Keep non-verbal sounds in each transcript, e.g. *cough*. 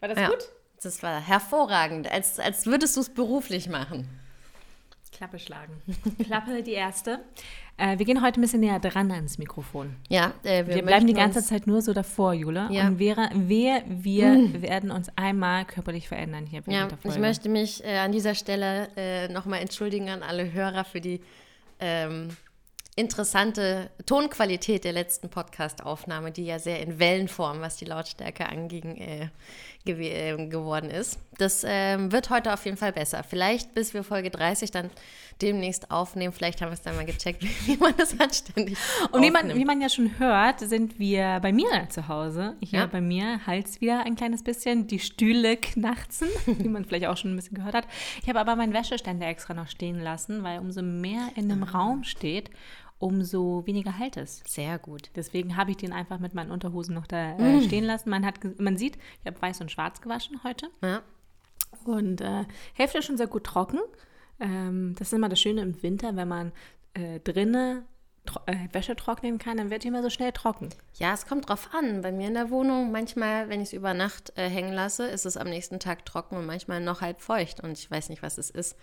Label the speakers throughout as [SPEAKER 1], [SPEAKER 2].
[SPEAKER 1] War das ja. gut?
[SPEAKER 2] Das war hervorragend, als, als würdest du es beruflich machen.
[SPEAKER 1] Klappe schlagen. *laughs* Klappe die erste. Äh, wir gehen heute ein bisschen näher dran ans Mikrofon.
[SPEAKER 2] Ja,
[SPEAKER 1] äh, wir, wir bleiben die ganze Zeit nur so davor, Jule. Ja. Und wir, wir, wir mm. werden uns einmal körperlich verändern hier
[SPEAKER 2] ja, der Folge. Ich möchte mich äh, an dieser Stelle äh, nochmal entschuldigen an alle Hörer für die ähm, interessante Tonqualität der letzten Podcast-Aufnahme, die ja sehr in Wellenform, was die Lautstärke anging, äh, gew äh, geworden ist. Das ähm, wird heute auf jeden Fall besser. Vielleicht bis wir Folge 30 dann demnächst aufnehmen. Vielleicht haben wir es dann mal gecheckt, *laughs* wie man das anständig
[SPEAKER 1] Und wie man, wie man ja schon hört, sind wir bei mir zu Hause. Hier ja. bei mir Hals wieder ein kleines bisschen. Die Stühle knarzen, *laughs* wie man vielleicht auch schon ein bisschen gehört hat. Ich habe aber meinen Wäscheständer extra noch stehen lassen, weil umso mehr in einem ah. Raum steht, umso weniger hält es.
[SPEAKER 2] Sehr gut.
[SPEAKER 1] Deswegen habe ich den einfach mit meinen Unterhosen noch da äh, mm. stehen lassen. Man, hat, man sieht, ich habe weiß und schwarz gewaschen heute. Ja. Und äh, Hälfte schon sehr gut trocken. Ähm, das ist immer das Schöne im Winter, wenn man äh, drinnen äh, Wäsche trocknen kann, dann wird die immer so schnell trocken.
[SPEAKER 2] Ja, es kommt drauf an. Bei mir in der Wohnung, manchmal, wenn ich es über Nacht äh, hängen lasse, ist es am nächsten Tag trocken und manchmal noch halb feucht. Und ich weiß nicht, was es ist.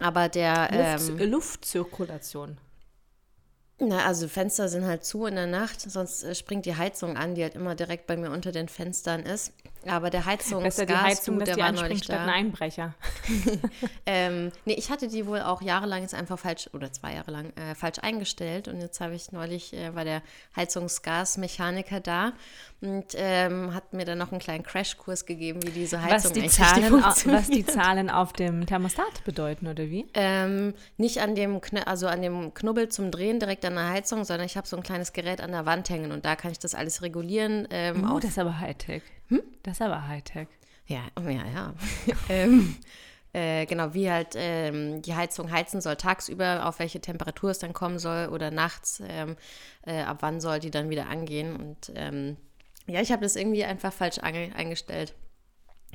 [SPEAKER 2] Aber der.
[SPEAKER 1] Luft, ähm, Luftzirkulation.
[SPEAKER 2] Na, also Fenster sind halt zu in der Nacht, sonst äh, springt die Heizung an, die halt immer direkt bei mir unter den Fenstern ist. Aber der
[SPEAKER 1] Besser die Heizung, du, der war neulich
[SPEAKER 2] da.
[SPEAKER 1] ein Einbrecher. *laughs*
[SPEAKER 2] ähm, nee, ich hatte die wohl auch jahrelang jetzt einfach falsch, oder zwei Jahre lang, äh, falsch eingestellt. Und jetzt habe ich neulich, äh, war der Heizungsgasmechaniker da und ähm, hat mir dann noch einen kleinen Crashkurs gegeben, wie diese Heizung
[SPEAKER 1] was die Zahlen, Was die Zahlen auf dem Thermostat bedeuten, oder wie?
[SPEAKER 2] Ähm, nicht an dem, also an dem Knubbel zum Drehen direkt an der Heizung, sondern ich habe so ein kleines Gerät an der Wand hängen und da kann ich das alles regulieren.
[SPEAKER 1] Ähm, oh, das ist aber Hightech. Hm? Das ist aber Hightech.
[SPEAKER 2] Ja, oh, ja, ja. *laughs* ähm, äh, genau, wie halt ähm, die Heizung heizen soll tagsüber, auf welche Temperatur es dann kommen soll oder nachts, ähm, äh, ab wann soll die dann wieder angehen. Und ähm, ja, ich habe das irgendwie einfach falsch eingestellt.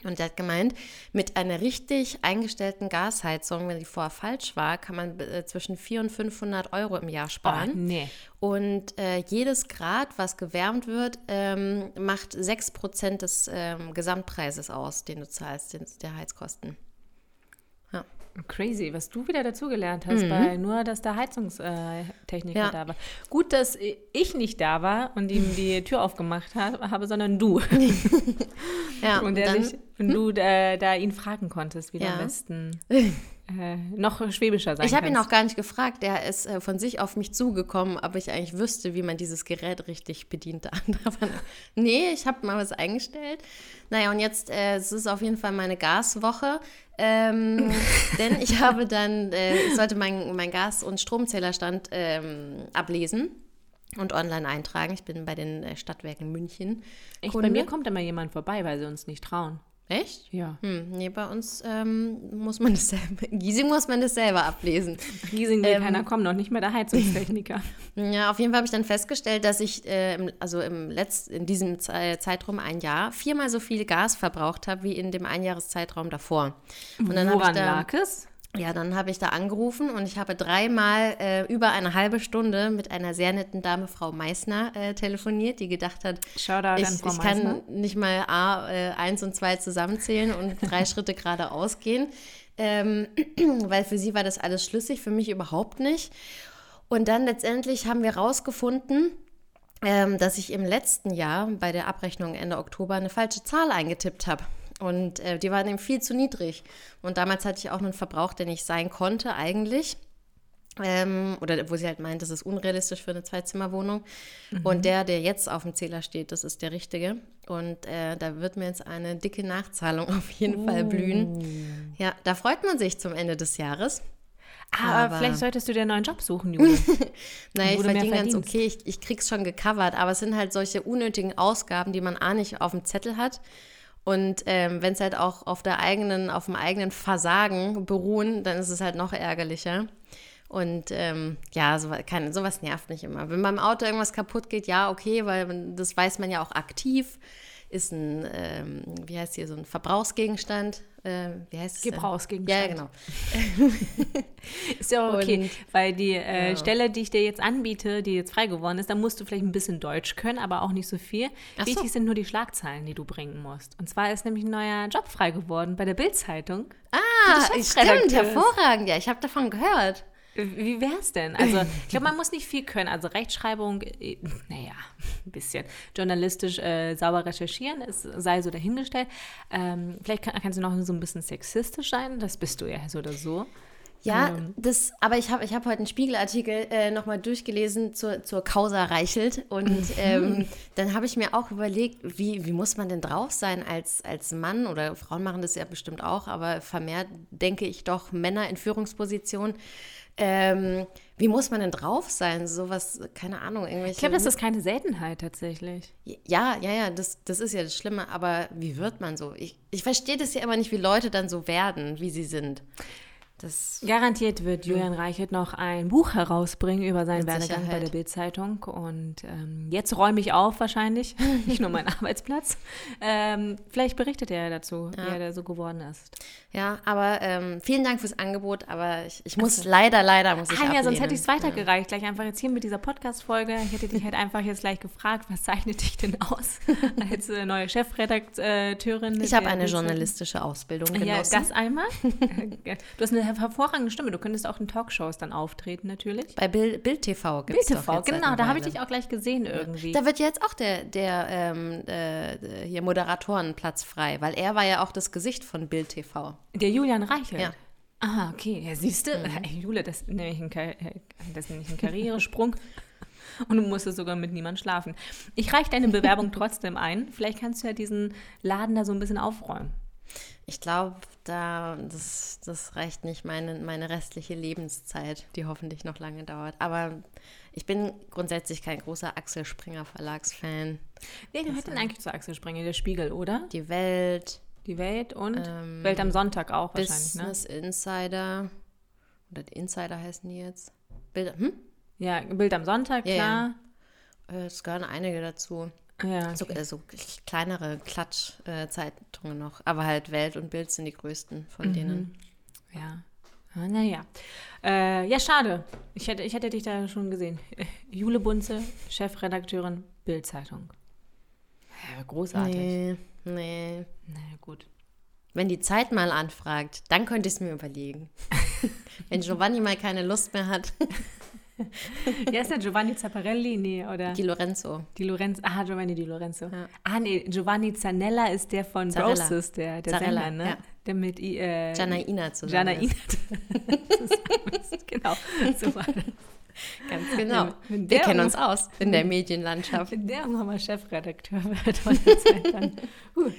[SPEAKER 2] Und er hat gemeint, mit einer richtig eingestellten Gasheizung, wenn die vorher falsch war, kann man äh, zwischen 400 und 500 Euro im Jahr sparen.
[SPEAKER 1] Oh, nee.
[SPEAKER 2] Und äh, jedes Grad, was gewärmt wird, ähm, macht 6% des ähm, Gesamtpreises aus, den du zahlst, den, der Heizkosten.
[SPEAKER 1] Crazy, was du wieder dazugelernt hast, mhm. bei nur, dass der Heizungstechniker ja. da war. Gut, dass ich nicht da war und ihm die *laughs* Tür aufgemacht habe, sondern du. *laughs* ja, *laughs* und, der dann, sich, und du da, da, ihn fragen konntest, wie ja. am besten äh, noch schwäbischer sein
[SPEAKER 2] Ich habe ihn auch gar nicht gefragt. Der ist äh, von sich auf mich zugekommen, ob ich eigentlich wüsste, wie man dieses Gerät richtig bedient. *laughs* nee, ich habe mal was eingestellt. Naja, und jetzt äh, es ist auf jeden Fall meine Gaswoche. Ähm, *laughs* denn ich habe dann, äh, ich sollte meinen mein Gas- und Stromzählerstand ähm, ablesen und online eintragen. Ich bin bei den äh, Stadtwerken München.
[SPEAKER 1] Echt, bei mir kommt immer jemand vorbei, weil sie uns nicht trauen.
[SPEAKER 2] Echt?
[SPEAKER 1] Ja.
[SPEAKER 2] Hm, nee, bei uns ähm, muss man das selber, Giesing muss man das selber ablesen.
[SPEAKER 1] Giesing will ähm, keiner kommen, noch nicht mehr der Heizungstechniker. *laughs*
[SPEAKER 2] ja, auf jeden Fall habe ich dann festgestellt, dass ich äh, also im Letz-, in diesem Zeitraum ein Jahr viermal so viel Gas verbraucht habe wie in dem Einjahreszeitraum davor.
[SPEAKER 1] Und dann Woran da, lag es?
[SPEAKER 2] Ja, dann habe ich da angerufen und ich habe dreimal äh, über eine halbe Stunde mit einer sehr netten Dame, Frau Meißner, äh, telefoniert, die gedacht hat,
[SPEAKER 1] Shoutout
[SPEAKER 2] ich, ich kann nicht mal A, äh, 1 und 2 zusammenzählen und *laughs* drei Schritte geradeaus gehen, ähm, *clears throat* weil für sie war das alles schlüssig, für mich überhaupt nicht. Und dann letztendlich haben wir rausgefunden, ähm, dass ich im letzten Jahr bei der Abrechnung Ende Oktober eine falsche Zahl eingetippt habe. Und äh, die waren eben viel zu niedrig. Und damals hatte ich auch einen Verbrauch, der nicht sein konnte eigentlich. Ähm, oder wo sie halt meint, das ist unrealistisch für eine Zweizimmerwohnung. Mhm. Und der, der jetzt auf dem Zähler steht, das ist der richtige. Und äh, da wird mir jetzt eine dicke Nachzahlung *laughs* auf jeden oh. Fall blühen. Ja, da freut man sich zum Ende des Jahres.
[SPEAKER 1] Ah, aber vielleicht solltest du dir einen neuen Job suchen, Jule. *laughs*
[SPEAKER 2] naja, ich verdiene ganz okay, ich, ich krieg's schon gecovert, aber es sind halt solche unnötigen Ausgaben, die man A nicht auf dem Zettel hat und ähm, wenn es halt auch auf der eigenen, auf dem eigenen Versagen beruhen, dann ist es halt noch ärgerlicher. Und ähm, ja, so, kann, sowas nervt mich immer. Wenn beim Auto irgendwas kaputt geht, ja, okay, weil das weiß man ja auch aktiv ist ein, ähm, wie heißt hier, so ein Verbrauchsgegenstand. Ähm, wie heißt es?
[SPEAKER 1] Gebrauchsgegenstand.
[SPEAKER 2] Ja, genau. *laughs*
[SPEAKER 1] ist ja auch okay, und, weil die äh, ja. Stelle, die ich dir jetzt anbiete, die jetzt frei geworden ist, da musst du vielleicht ein bisschen Deutsch können, aber auch nicht so viel. Ach Wichtig so. sind nur die Schlagzeilen, die du bringen musst. Und zwar ist nämlich ein neuer Job frei geworden bei der Bild-Zeitung.
[SPEAKER 2] Ah, stimmt, hervorragend. Ja, ich habe davon gehört.
[SPEAKER 1] Wie wäre es denn? Also, ich glaube, man muss nicht viel können. Also, Rechtschreibung, äh, naja, ein bisschen. Journalistisch äh, sauber recherchieren, es sei so dahingestellt. Ähm, vielleicht kann, kannst du noch so ein bisschen sexistisch sein. Das bist du ja so oder so.
[SPEAKER 2] Ja, ähm. das, aber ich habe ich hab heute einen Spiegelartikel äh, nochmal durchgelesen zur, zur Causa Reichelt und mhm. ähm, dann habe ich mir auch überlegt, wie, wie muss man denn drauf sein als, als Mann oder Frauen machen das ja bestimmt auch, aber vermehrt denke ich doch Männer in Führungspositionen ähm, wie muss man denn drauf sein? Sowas, keine Ahnung, irgendwelche.
[SPEAKER 1] Ich glaube, das ist keine Seltenheit tatsächlich.
[SPEAKER 2] Ja, ja, ja, das, das ist ja das Schlimme. Aber wie wird man so? Ich, ich verstehe das ja immer nicht, wie Leute dann so werden, wie sie sind.
[SPEAKER 1] Das Garantiert wird Julian Reichert noch ein Buch herausbringen über seinen Werdegang bei der Bildzeitung. Und ähm, jetzt räume ich auf wahrscheinlich, *laughs* nicht nur meinen Arbeitsplatz. Ähm, vielleicht berichtet er dazu, ja. wie er da so geworden ist.
[SPEAKER 2] Ja, aber ähm, vielen Dank fürs Angebot, aber ich, ich muss also. leider, leider muss ich Ah
[SPEAKER 1] ja, sonst hätte ich es weitergereicht, ja. gleich einfach jetzt hier mit dieser Podcast-Folge. Ich hätte dich halt einfach jetzt gleich gefragt, was zeichnet dich denn aus *laughs* als äh, neue Chefredakteurin?
[SPEAKER 2] Ich habe eine journalistische Ausbildung genossen. Ja,
[SPEAKER 1] das einmal. *laughs* du hast eine hervorragende Stimme. Du könntest auch in Talkshows dann auftreten, natürlich.
[SPEAKER 2] Bei Bild, Bild TV
[SPEAKER 1] gibt es Bild TV, genau. Da habe ich dich auch gleich gesehen irgendwie.
[SPEAKER 2] Da wird jetzt auch der, der ähm, äh, hier Moderatorenplatz frei, weil er war ja auch das Gesicht von Bild TV.
[SPEAKER 1] Der Julian Reichelt? Ja. Ah, okay. Ja, siehst du, mhm. hey, Jule, das, nenne ich ein, das nenne ich einen Karrieresprung. *laughs* Und du musstest sogar mit niemandem schlafen. Ich reiche deine Bewerbung *laughs* trotzdem ein. Vielleicht kannst du ja diesen Laden da so ein bisschen aufräumen.
[SPEAKER 2] Ich glaube, da, das, das reicht nicht, meine, meine restliche Lebenszeit, die hoffentlich noch lange dauert. Aber ich bin grundsätzlich kein großer Axel Springer Verlagsfan.
[SPEAKER 1] Wer gehört denn eigentlich zu Axel Springer? Der Spiegel, oder?
[SPEAKER 2] Die Welt.
[SPEAKER 1] Die Welt und ähm, Welt am Sonntag auch
[SPEAKER 2] wahrscheinlich, ne? Business ne? Insider. Oder die Insider heißen die jetzt.
[SPEAKER 1] Bild, hm? Ja, Bild am Sonntag, klar.
[SPEAKER 2] Ja, ja. Es gehören einige dazu. Ja, okay. so, äh, so, kleinere Klatschzeitungen noch. Aber halt Welt und Bild sind die größten von mhm. denen.
[SPEAKER 1] Ja. Ah, naja. Äh, ja, schade. Ich hätte, ich hätte dich da schon gesehen. *laughs* Jule Bunze, Chefredakteurin Bild-Zeitung. Ja, großartig.
[SPEAKER 2] Nee, nee.
[SPEAKER 1] Naja, gut.
[SPEAKER 2] Wenn die Zeit mal anfragt, dann könnte ich es mir überlegen. *laughs* Wenn Giovanni mal keine Lust mehr hat. *laughs*
[SPEAKER 1] Wer ist der Giovanni Zapparelli? Nee, oder?
[SPEAKER 2] Di Lorenzo.
[SPEAKER 1] Di Lorenzo. Ah, Giovanni Di Lorenzo. Ja. Ah, nee, Giovanni Zanella ist der von Zarella. Broses, der, der Zarella, Sänger, ne? Ja. Der mit äh,
[SPEAKER 2] Janaina zusammen.
[SPEAKER 1] Janaina. *laughs* genau, so war das. *laughs*
[SPEAKER 2] Ganz genau. Wenn Wir kennen uns aus in der Medienlandschaft.
[SPEAKER 1] Wenn der mal Chefredakteur *laughs* wird, dann. Uh.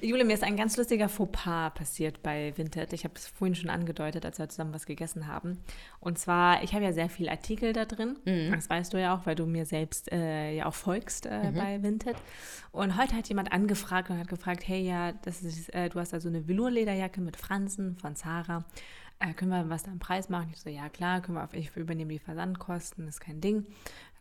[SPEAKER 1] Jule, mir ist ein ganz lustiger Fauxpas passiert bei Vinted. Ich habe es vorhin schon angedeutet, als wir zusammen was gegessen haben. Und zwar, ich habe ja sehr viele Artikel da drin. Mhm. Das weißt du ja auch, weil du mir selbst äh, ja auch folgst äh, mhm. bei Vinted. Und heute hat jemand angefragt und hat gefragt, hey, ja, das ist, äh, du hast also eine Velourlederjacke mit Fransen von Zara äh, können wir was am Preis machen? Ich so, ja klar, können wir auf, ich übernehme die Versandkosten, ist kein Ding.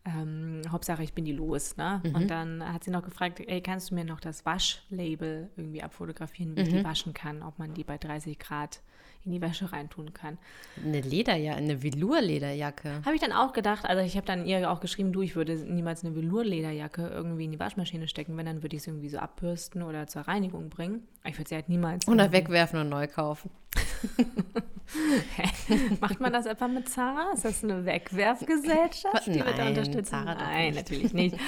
[SPEAKER 1] Ähm, Hauptsache, ich bin die los. Ne? Mhm. Und dann hat sie noch gefragt, ey, kannst du mir noch das Waschlabel irgendwie abfotografieren, wie mhm. ich die mhm. waschen kann, ob man die bei 30 Grad in die Wäsche reintun kann.
[SPEAKER 2] Eine Lederjacke, eine Velour-Lederjacke.
[SPEAKER 1] Habe ich dann auch gedacht, also ich habe dann ihr auch geschrieben, du, ich würde niemals eine Velour-Lederjacke irgendwie in die Waschmaschine stecken, wenn, dann würde ich es irgendwie so abbürsten oder zur Reinigung bringen. Ich würde sie halt niemals.
[SPEAKER 2] Oder wegwerfen und neu kaufen. *laughs*
[SPEAKER 1] Macht man das etwa mit Zara? Ist das eine Wegwerfgesellschaft,
[SPEAKER 2] die wir da unterstützen? Zara
[SPEAKER 1] Nein, natürlich nicht. *laughs*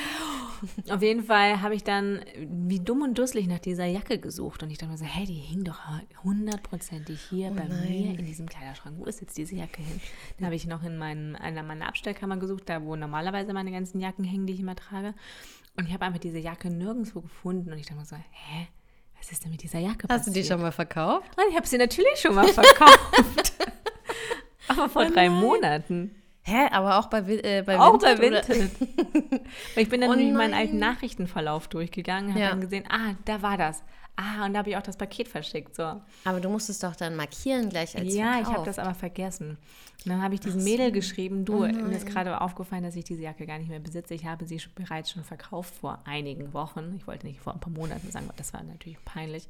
[SPEAKER 1] Auf jeden Fall habe ich dann wie dumm und dusselig nach dieser Jacke gesucht und ich dachte mir so, hey, die hing doch hundertprozentig hier oh bei nein. mir in diesem Kleiderschrank. Wo ist jetzt diese Jacke hin? Dann habe ich noch in meinen, einer meiner Abstellkammer gesucht, da wo normalerweise meine ganzen Jacken hängen, die ich immer trage. Und ich habe einfach diese Jacke nirgendwo gefunden und ich dachte mir so, hä? Was ist denn mit dieser Jacke
[SPEAKER 2] Hast passiert? du die schon mal verkauft?
[SPEAKER 1] Nein, ich habe sie natürlich schon mal *laughs* verkauft. *laughs* Aber vor oh drei Monaten.
[SPEAKER 2] Hä? Aber auch bei, äh, bei
[SPEAKER 1] Auch Vinted, bei Vinted. *laughs* ich bin dann oh meinen alten Nachrichtenverlauf durchgegangen, habe ja. dann gesehen, ah, da war das. Ah, und da habe ich auch das Paket verschickt. So.
[SPEAKER 2] Aber du musstest doch dann markieren gleich als
[SPEAKER 1] Ja, verkauft. ich habe das aber vergessen. Und dann habe ich diesem so. Mädel geschrieben, du, oh mir ist gerade aufgefallen, dass ich diese Jacke gar nicht mehr besitze. Ich habe sie bereits schon verkauft vor einigen Wochen. Ich wollte nicht vor ein paar Monaten sagen, das war natürlich peinlich.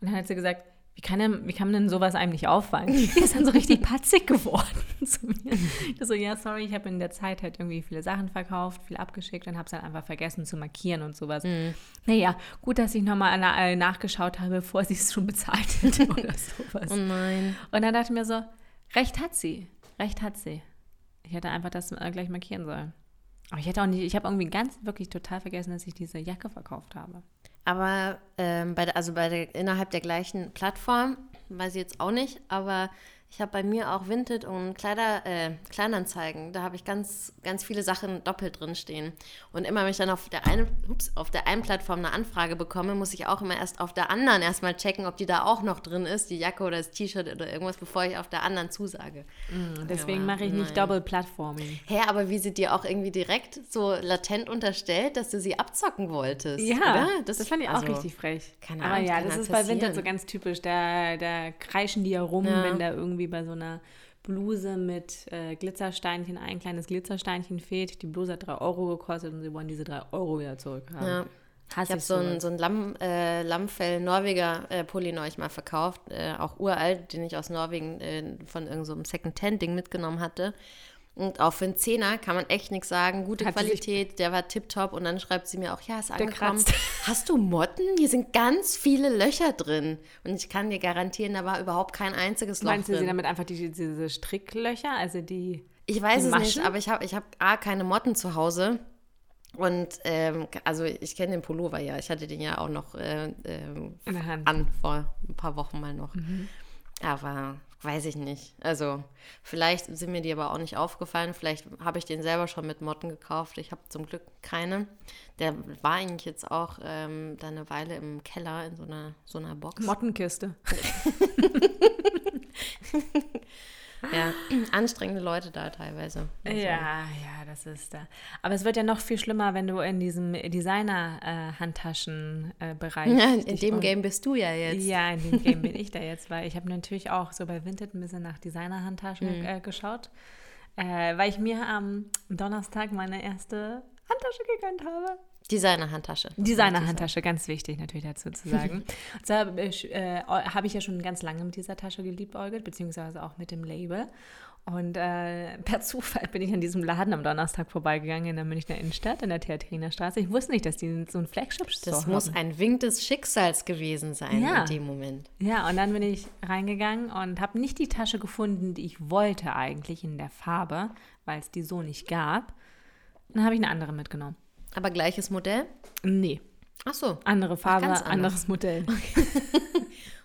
[SPEAKER 1] Und dann hat sie gesagt, wie kann, denn, wie kann denn sowas einem nicht auffallen? Die ist dann so richtig patzig geworden *laughs* zu mir. Ich so, ja, sorry, ich habe in der Zeit halt irgendwie viele Sachen verkauft, viel abgeschickt und habe es dann einfach vergessen zu markieren und sowas. Mhm. Naja, gut, dass ich nochmal äh, nachgeschaut habe, bevor sie es schon bezahlt hätte *laughs* oder sowas.
[SPEAKER 2] Oh nein.
[SPEAKER 1] Und dann dachte ich mir so, recht hat sie, recht hat sie. Ich hätte einfach das äh, gleich markieren sollen. Aber ich hätte auch nicht, ich habe irgendwie ganz, wirklich total vergessen, dass ich diese Jacke verkauft habe.
[SPEAKER 2] Aber ähm, bei der, also bei der, innerhalb der gleichen Plattform, weiß ich jetzt auch nicht, aber ich habe bei mir auch Vinted und Kleider, äh, Kleinanzeigen. Da habe ich ganz, ganz viele Sachen doppelt drin stehen. Und immer, wenn ich dann auf der einen, ups, auf der einen Plattform eine Anfrage bekomme, muss ich auch immer erst auf der anderen erstmal checken, ob die da auch noch drin ist, die Jacke oder das T-Shirt oder irgendwas, bevor ich auf der anderen zusage.
[SPEAKER 1] Mm, deswegen mache ich nicht Double Platforming.
[SPEAKER 2] Hä, aber wie sie dir auch irgendwie direkt so latent unterstellt, dass du sie abzocken wolltest.
[SPEAKER 1] Ja, das, das fand ich also, auch richtig frech. Keine Ahnung. Aber ja, das ist bei Vinted so ganz typisch. Da, da kreischen die ja rum, ja. wenn da irgendwie irgendwie bei so einer Bluse mit äh, Glitzersteinchen, ein kleines Glitzersteinchen fehlt. Die Bluse hat 3 Euro gekostet und sie wollen diese 3 Euro wieder zurückhaben. Ja.
[SPEAKER 2] Hass ich habe so einen so ein Lamm, äh, Lammfell-Norweger-Pulli äh, neulich mal verkauft, äh, auch uralt, den ich aus Norwegen äh, von irgendeinem so Second-Hand-Ding mitgenommen hatte. Und auch für einen Zehner kann man echt nichts sagen. Gute Hat Qualität, der war tipptopp. Und dann schreibt sie mir auch, ja, ist angekommen. Hast du Motten? Hier sind ganz viele Löcher drin. Und ich kann dir garantieren, da war überhaupt kein einziges Loch
[SPEAKER 1] Meinst
[SPEAKER 2] drin.
[SPEAKER 1] du sie damit einfach die, diese Stricklöcher, also die
[SPEAKER 2] Ich weiß es nicht, aber ich habe ich hab A, keine Motten zu Hause. Und ähm, also ich kenne den Pullover ja. Ich hatte den ja auch noch äh, äh, an vor ein paar Wochen mal noch. Mhm. Aber Weiß ich nicht. Also, vielleicht sind mir die aber auch nicht aufgefallen. Vielleicht habe ich den selber schon mit Motten gekauft. Ich habe zum Glück keine. Der war eigentlich jetzt auch ähm, da eine Weile im Keller in so einer, so einer Box.
[SPEAKER 1] Mottenkiste. *laughs*
[SPEAKER 2] Ja, anstrengende Leute da teilweise.
[SPEAKER 1] Also. Ja, ja, das ist da. Aber es wird ja noch viel schlimmer, wenn du in diesem Designer-Handtaschen-Bereich.
[SPEAKER 2] Ja, in dem Game bist du ja jetzt.
[SPEAKER 1] Ja, in dem Game bin *laughs* ich da jetzt, weil ich habe natürlich auch so bei Vinted ein bisschen nach Designer-Handtaschen mhm. äh, geschaut, äh, weil ich mir am Donnerstag meine erste Handtasche gegönnt habe.
[SPEAKER 2] Designer-Handtasche.
[SPEAKER 1] Designer-Handtasche, ganz wichtig natürlich dazu zu sagen. *laughs* Und zwar äh, äh habe ich ja schon ganz lange mit dieser Tasche geliebäugelt, beziehungsweise auch mit dem Label. Und äh, per *laughs* Zufall bin ich an diesem Laden am Donnerstag vorbeigegangen in der Münchner Innenstadt, in der Theatriner Straße. Ich wusste nicht, dass die so ein Flagship-Store
[SPEAKER 2] Das muss ein Wink des Schicksals gewesen sein ja. in dem Moment.
[SPEAKER 1] Ja, und dann bin ich reingegangen und habe nicht die Tasche gefunden, die ich wollte eigentlich in der Farbe, weil es die so nicht gab. Dann habe ich eine andere mitgenommen.
[SPEAKER 2] Aber gleiches Modell?
[SPEAKER 1] Nee.
[SPEAKER 2] Ach so.
[SPEAKER 1] Andere Farbe, anderes Modell. Okay. *laughs*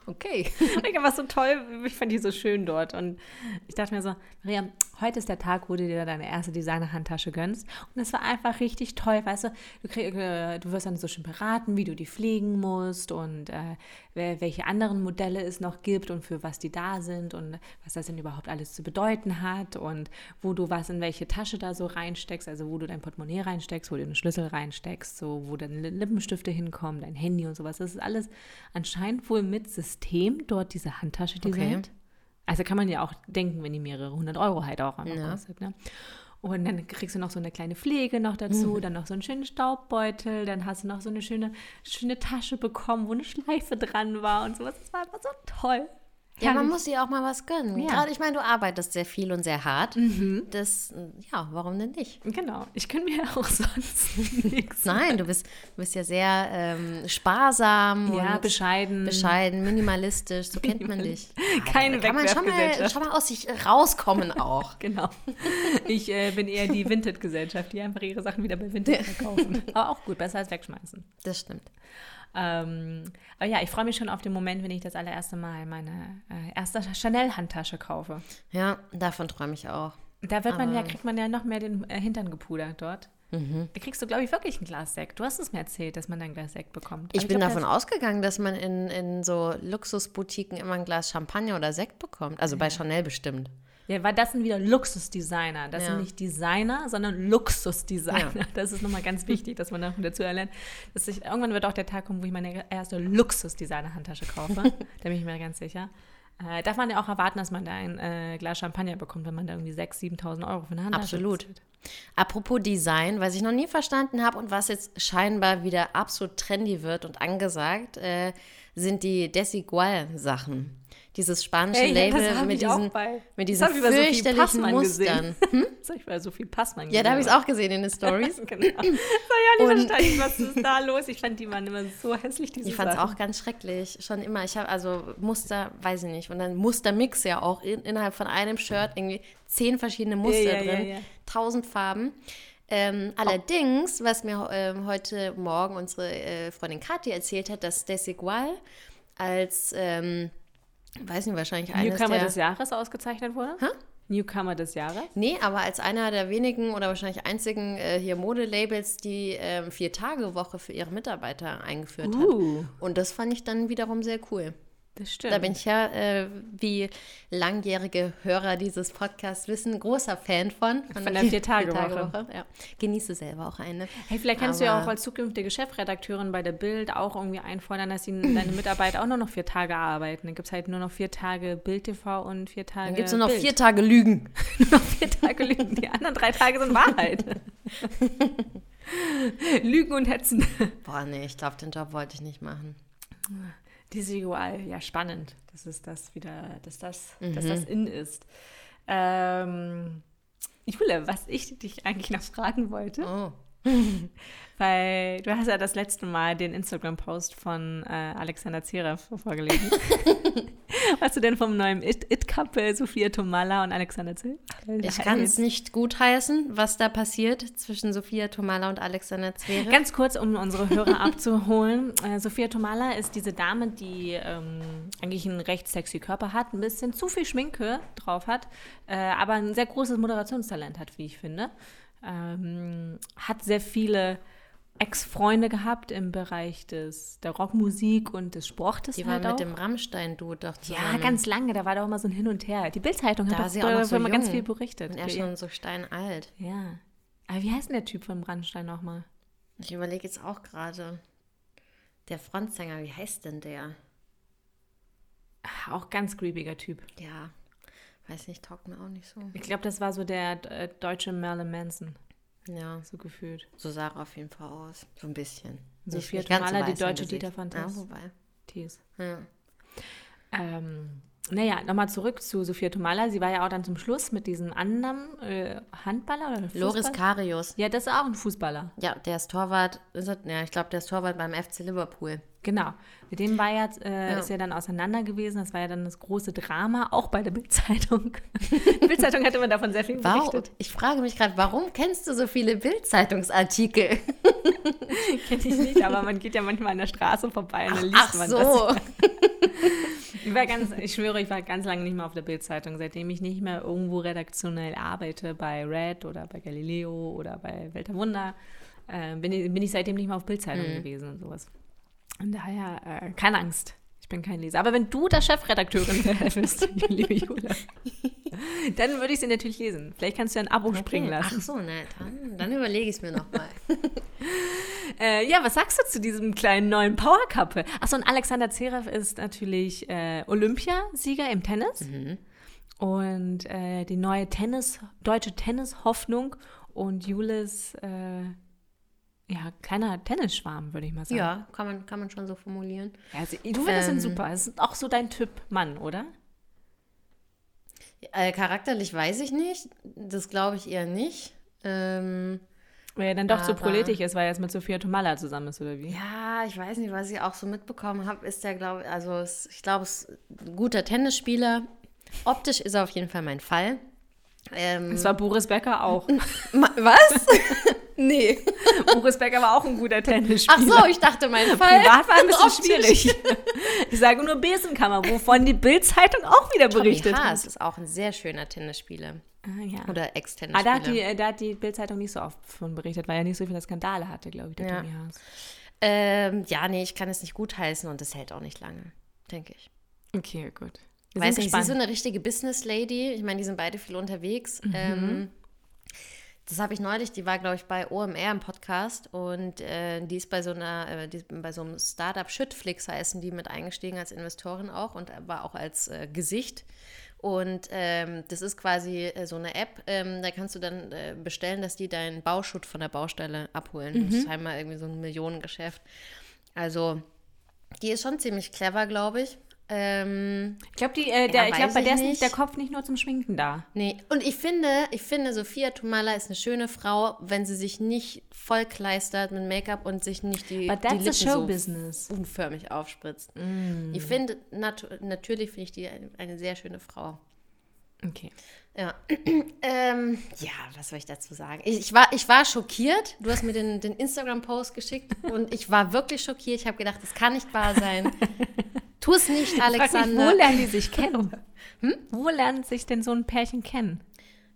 [SPEAKER 2] okay. *laughs*
[SPEAKER 1] ich war so toll, ich fand die so schön dort. Und ich dachte mir so, Maria, heute ist der Tag, wo du dir deine erste Designer-Handtasche gönnst. Und es war einfach richtig toll, weißt du, du, krieg, äh, du wirst dann so schön beraten, wie du die pflegen musst und äh, welche anderen Modelle es noch gibt und für was die da sind und was das denn überhaupt alles zu bedeuten hat und wo du was in welche Tasche da so reinsteckst, also wo du dein Portemonnaie reinsteckst, wo du den Schlüssel reinsteckst, so wo deine Lippenstifte hinkommen, dein Handy und sowas. Das ist alles anscheinend wohl mit System dort diese Handtasche, die okay. Also kann man ja auch denken, wenn die mehrere hundert Euro halt auch einmal ja. kostet. Ne? Und dann kriegst du noch so eine kleine Pflege noch dazu, mhm. dann noch so einen schönen Staubbeutel, dann hast du noch so eine schöne, schöne Tasche bekommen, wo eine Schleife dran war und sowas. Das war einfach so toll.
[SPEAKER 2] Ja, man muss dir auch mal was gönnen. Ja. Gerade, ich meine, du arbeitest sehr viel und sehr hart. Mhm. Das, ja, warum denn nicht?
[SPEAKER 1] Genau, ich könnte mir auch *laughs* sonst nichts.
[SPEAKER 2] Nein, du bist, du bist ja sehr ähm, sparsam
[SPEAKER 1] ja, und bescheiden.
[SPEAKER 2] Bescheiden, minimalistisch, so kennt man dich.
[SPEAKER 1] Keine
[SPEAKER 2] Kann man schon mal, schon mal aus sich rauskommen auch. *laughs*
[SPEAKER 1] genau. Ich äh, bin eher die Vinted-Gesellschaft, die einfach ihre Sachen wieder bei Vinted *laughs* verkaufen. Aber auch gut, besser als wegschmeißen.
[SPEAKER 2] Das stimmt.
[SPEAKER 1] Ähm, aber ja, ich freue mich schon auf den Moment, wenn ich das allererste Mal meine äh, erste Chanel-Handtasche kaufe.
[SPEAKER 2] Ja, davon träume ich auch.
[SPEAKER 1] Da wird man ja, kriegt man ja noch mehr den äh, Hintern gepudert dort. Mhm. Da kriegst du, glaube ich, wirklich ein Glas Sekt. Du hast es mir erzählt, dass man ein Glas Sekt bekommt.
[SPEAKER 2] Ich, ich bin glaub, davon ausgegangen, dass man in, in so Luxusboutiquen immer ein Glas Champagner oder Sekt bekommt. Also ja. bei Chanel bestimmt.
[SPEAKER 1] Ja, weil das sind wieder Luxusdesigner. Das ja. sind nicht Designer, sondern Luxusdesigner. Ja. Das ist nochmal ganz wichtig, dass man dazu erlernt. Dass ich, irgendwann wird auch der Tag kommen, wo ich meine erste Luxusdesigner-Handtasche kaufe. *laughs* da bin ich mir ganz sicher. Äh, darf man ja auch erwarten, dass man da ein äh, Glas Champagner bekommt, wenn man da irgendwie 6.000, 7.000 Euro für eine Handtasche
[SPEAKER 2] Absolut. Bezahlt. Apropos Design, was ich noch nie verstanden habe und was jetzt scheinbar wieder absolut trendy wird und angesagt, äh, sind die Desigual-Sachen dieses spanische hey, Label ja, mit, diesen, mit diesen fürchterlichen so Mustern. *laughs*
[SPEAKER 1] Hm? Das habe ich bei Sophie Passmann
[SPEAKER 2] gesehen. Ja, da habe ich es auch gesehen in den *laughs* Stories. genau. Das
[SPEAKER 1] ich nicht *laughs* verstanden, was ist da los? Ich fand die waren immer so hässlich, diese
[SPEAKER 2] Ich fand es auch ganz schrecklich. Schon immer. Ich habe also Muster, weiß ich nicht. Und dann Mustermix ja auch in, innerhalb von einem Shirt irgendwie zehn verschiedene Muster ja, ja, drin. Tausend Farben. Ähm, allerdings, was mir ähm, heute Morgen unsere äh, Freundin Kathi erzählt hat, dass Desigual als ähm, weiß nicht, wahrscheinlich eines
[SPEAKER 1] Newcomer der, des Jahres ausgezeichnet wurde? Hä? Newcomer des Jahres?
[SPEAKER 2] Nee, aber als einer der wenigen oder wahrscheinlich einzigen äh, hier Modelabels, die ähm, Vier-Tage-Woche für ihre Mitarbeiter eingeführt uh. hat. Und das fand ich dann wiederum sehr cool. Das stimmt. Da bin ich ja, äh, wie langjährige Hörer dieses Podcasts wissen, großer Fan von.
[SPEAKER 1] Von, von der Vier-Tage-Woche.
[SPEAKER 2] Vier ja. Genieße selber auch eine.
[SPEAKER 1] Hey, vielleicht kannst Aber du ja auch als zukünftige Chefredakteurin bei der Bild auch irgendwie einfordern, dass die, deine Mitarbeiter auch nur noch vier Tage arbeiten. Dann gibt es halt nur noch vier Tage Bild-TV und vier Tage. Dann
[SPEAKER 2] gibt es nur noch Bild. vier Tage Lügen. *laughs*
[SPEAKER 1] nur noch vier Tage Lügen. Die anderen drei Tage sind Wahrheit. *laughs* Lügen und Hetzen.
[SPEAKER 2] Boah, nee, ich glaube, den Job wollte ich nicht machen.
[SPEAKER 1] Desigual, ja, spannend, dass es das wieder, dass das, mhm. dass das in ist. Ähm, Jule, was ich dich eigentlich noch fragen wollte, oh. *laughs* Weil du hast ja das letzte Mal den Instagram-Post von äh, Alexander Zverev vorgelesen. *laughs* Was du denn vom neuen It-Couple It Sophia Tomala und Alexander Zverev?
[SPEAKER 2] Ich kann es nicht gutheißen, was da passiert zwischen Sophia Tomala und Alexander Zverev.
[SPEAKER 1] Ganz kurz, um unsere Hörer *laughs* abzuholen. Äh, Sophia Tomala ist diese Dame, die ähm, eigentlich einen recht sexy Körper hat, ein bisschen zu viel Schminke drauf hat, äh, aber ein sehr großes Moderationstalent hat, wie ich finde ähm, hat sehr viele Ex-Freunde gehabt im Bereich des, der Rockmusik und des Sportes.
[SPEAKER 2] Die halt war mit auch. dem Rammstein-Dude doch
[SPEAKER 1] zusammen. Ja, ganz lange. Da war doch immer so ein Hin und Her. Die Bildzeitung hat da darüber so immer ganz viel berichtet.
[SPEAKER 2] Und er schon so steinalt.
[SPEAKER 1] Ja. Aber wie heißt denn der Typ vom Rammstein nochmal?
[SPEAKER 2] Ich überlege jetzt auch gerade. Der Frontsänger, wie heißt denn der?
[SPEAKER 1] Auch ganz creepiger Typ.
[SPEAKER 2] Ja. Weiß nicht, taugt mir auch nicht so.
[SPEAKER 1] Ich glaube, das war so der äh, deutsche Merlin Manson.
[SPEAKER 2] Ja.
[SPEAKER 1] So gefühlt.
[SPEAKER 2] So sah er auf jeden Fall aus. So ein bisschen.
[SPEAKER 1] Sophia Tomala, die deutsche Dieter
[SPEAKER 2] Fantas. Ja, wobei.
[SPEAKER 1] Thies. Ja. Ähm, naja, nochmal zurück zu Sophia Tomala. Sie war ja auch dann zum Schluss mit diesem anderen äh, Handballer oder
[SPEAKER 2] Fußballer? Loris Karius.
[SPEAKER 1] Ja, das ist auch ein Fußballer.
[SPEAKER 2] Ja, der ist Torwart. Ist er, ja, ich glaube, der ist Torwart beim FC Liverpool.
[SPEAKER 1] Genau. Mit dem war ja, äh, ja. ist ja dann auseinander gewesen. Das war ja dann das große Drama, auch bei der Bildzeitung. *laughs* Die Bildzeitung hatte man davon sehr viel berichtet.
[SPEAKER 2] Warum? Ich frage mich gerade, warum kennst du so viele Bildzeitungsartikel? *laughs*
[SPEAKER 1] Kenne ich nicht, aber man geht ja manchmal an der Straße vorbei und dann liest
[SPEAKER 2] ach,
[SPEAKER 1] man
[SPEAKER 2] so.
[SPEAKER 1] das. *laughs* ich, war ganz, ich schwöre, ich war ganz lange nicht mehr auf der Bildzeitung, seitdem ich nicht mehr irgendwo redaktionell arbeite, bei Red oder bei Galileo oder bei Welt der Wunder. Äh, bin, ich, bin ich seitdem nicht mehr auf Bildzeitung mhm. gewesen und sowas. Und daher, äh, keine Angst. Ich bin kein Leser. Aber wenn du der Chefredakteurin *laughs* bist, liebe Jule, dann würde ich sie natürlich lesen. Vielleicht kannst du ja ein Abo okay. springen lassen.
[SPEAKER 2] Ach so, na, dann, dann überlege ich es mir nochmal. *laughs*
[SPEAKER 1] äh, ja, was sagst du zu diesem kleinen neuen Power-Couple? Achso, und Alexander Zverev ist natürlich äh, Olympiasieger im Tennis. Mhm. Und äh, die neue Tennis, deutsche Tennis-Hoffnung. Und Jules äh, ja, kleiner Tennisschwarm, würde ich mal sagen.
[SPEAKER 2] Ja, kann man, kann man schon so formulieren.
[SPEAKER 1] Ja, also, du findest ähm, ihn super. Das ist auch so dein Typ Mann, oder?
[SPEAKER 2] Äh, charakterlich weiß ich nicht. Das glaube ich eher nicht. Ähm,
[SPEAKER 1] weil er dann doch zu proletisch ist, weil er jetzt mit Sophia Tomalla zusammen ist, oder wie?
[SPEAKER 2] Ja, ich weiß nicht, was ich auch so mitbekommen habe, ist der, glaube also ich glaube, es ist ein guter Tennisspieler. Optisch ist er auf jeden Fall mein Fall.
[SPEAKER 1] Ähm, das war Boris Becker auch. *laughs*
[SPEAKER 2] Was? *laughs* nee. *laughs*
[SPEAKER 1] Boris Becker war auch ein guter Tennisspieler.
[SPEAKER 2] Ach so, ich dachte, mein Fall.
[SPEAKER 1] Privat war ein bisschen schwierig. *laughs* Ich sage nur Besenkammer, wovon die Bild-Zeitung auch wieder berichtet
[SPEAKER 2] Tommy Haas hat. ist auch ein sehr schöner Tennisspieler.
[SPEAKER 1] Ah, ja.
[SPEAKER 2] Oder Ex-Tennisspieler.
[SPEAKER 1] Ah, da hat die, da hat die Bild-Zeitung nicht so oft von berichtet, weil er nicht so viele Skandale hatte, glaube ich, der ja. Tommy Haas.
[SPEAKER 2] Ähm, ja, nee, ich kann es nicht gutheißen und es hält auch nicht lange, denke ich.
[SPEAKER 1] Okay, gut.
[SPEAKER 2] Wir Weiß nicht, sie ist so eine richtige Business Lady. Ich meine, die sind beide viel unterwegs. Mhm. Ähm, das habe ich neulich, die war, glaube ich, bei OMR im Podcast und äh, die ist bei so einer, äh, die, bei so einem Startup Schüttflix heißen die mit eingestiegen als Investorin auch und war auch als äh, Gesicht. Und ähm, das ist quasi äh, so eine App, ähm, da kannst du dann äh, bestellen, dass die deinen Bauschutt von der Baustelle abholen. Mhm. Das ist einmal irgendwie so ein Millionengeschäft. Also, die ist schon ziemlich clever, glaube ich. Ähm,
[SPEAKER 1] ich glaube, äh, ja, glaub, bei der ist nicht der Kopf nicht nur zum Schminken da.
[SPEAKER 2] Nee, und ich finde, ich finde, Sophia Tomala ist eine schöne Frau, wenn sie sich nicht vollkleistert mit Make-up und sich nicht die,
[SPEAKER 1] But that's
[SPEAKER 2] die
[SPEAKER 1] Lippen
[SPEAKER 2] so unförmig aufspritzt. Mm. Ich finde, nat natürlich finde ich die eine, eine sehr schöne Frau.
[SPEAKER 1] Okay.
[SPEAKER 2] Ja. *clears throat* ähm, ja, was soll ich dazu sagen? Ich, ich, war, ich war schockiert. Du hast mir den, den Instagram-Post geschickt und ich war wirklich schockiert. Ich habe gedacht, das kann nicht wahr sein. *laughs* Tu es nicht, Alexander.
[SPEAKER 1] Mich, wo lernen die sich kennen? *laughs* Hm? Wo lernen sich denn so ein Pärchen kennen?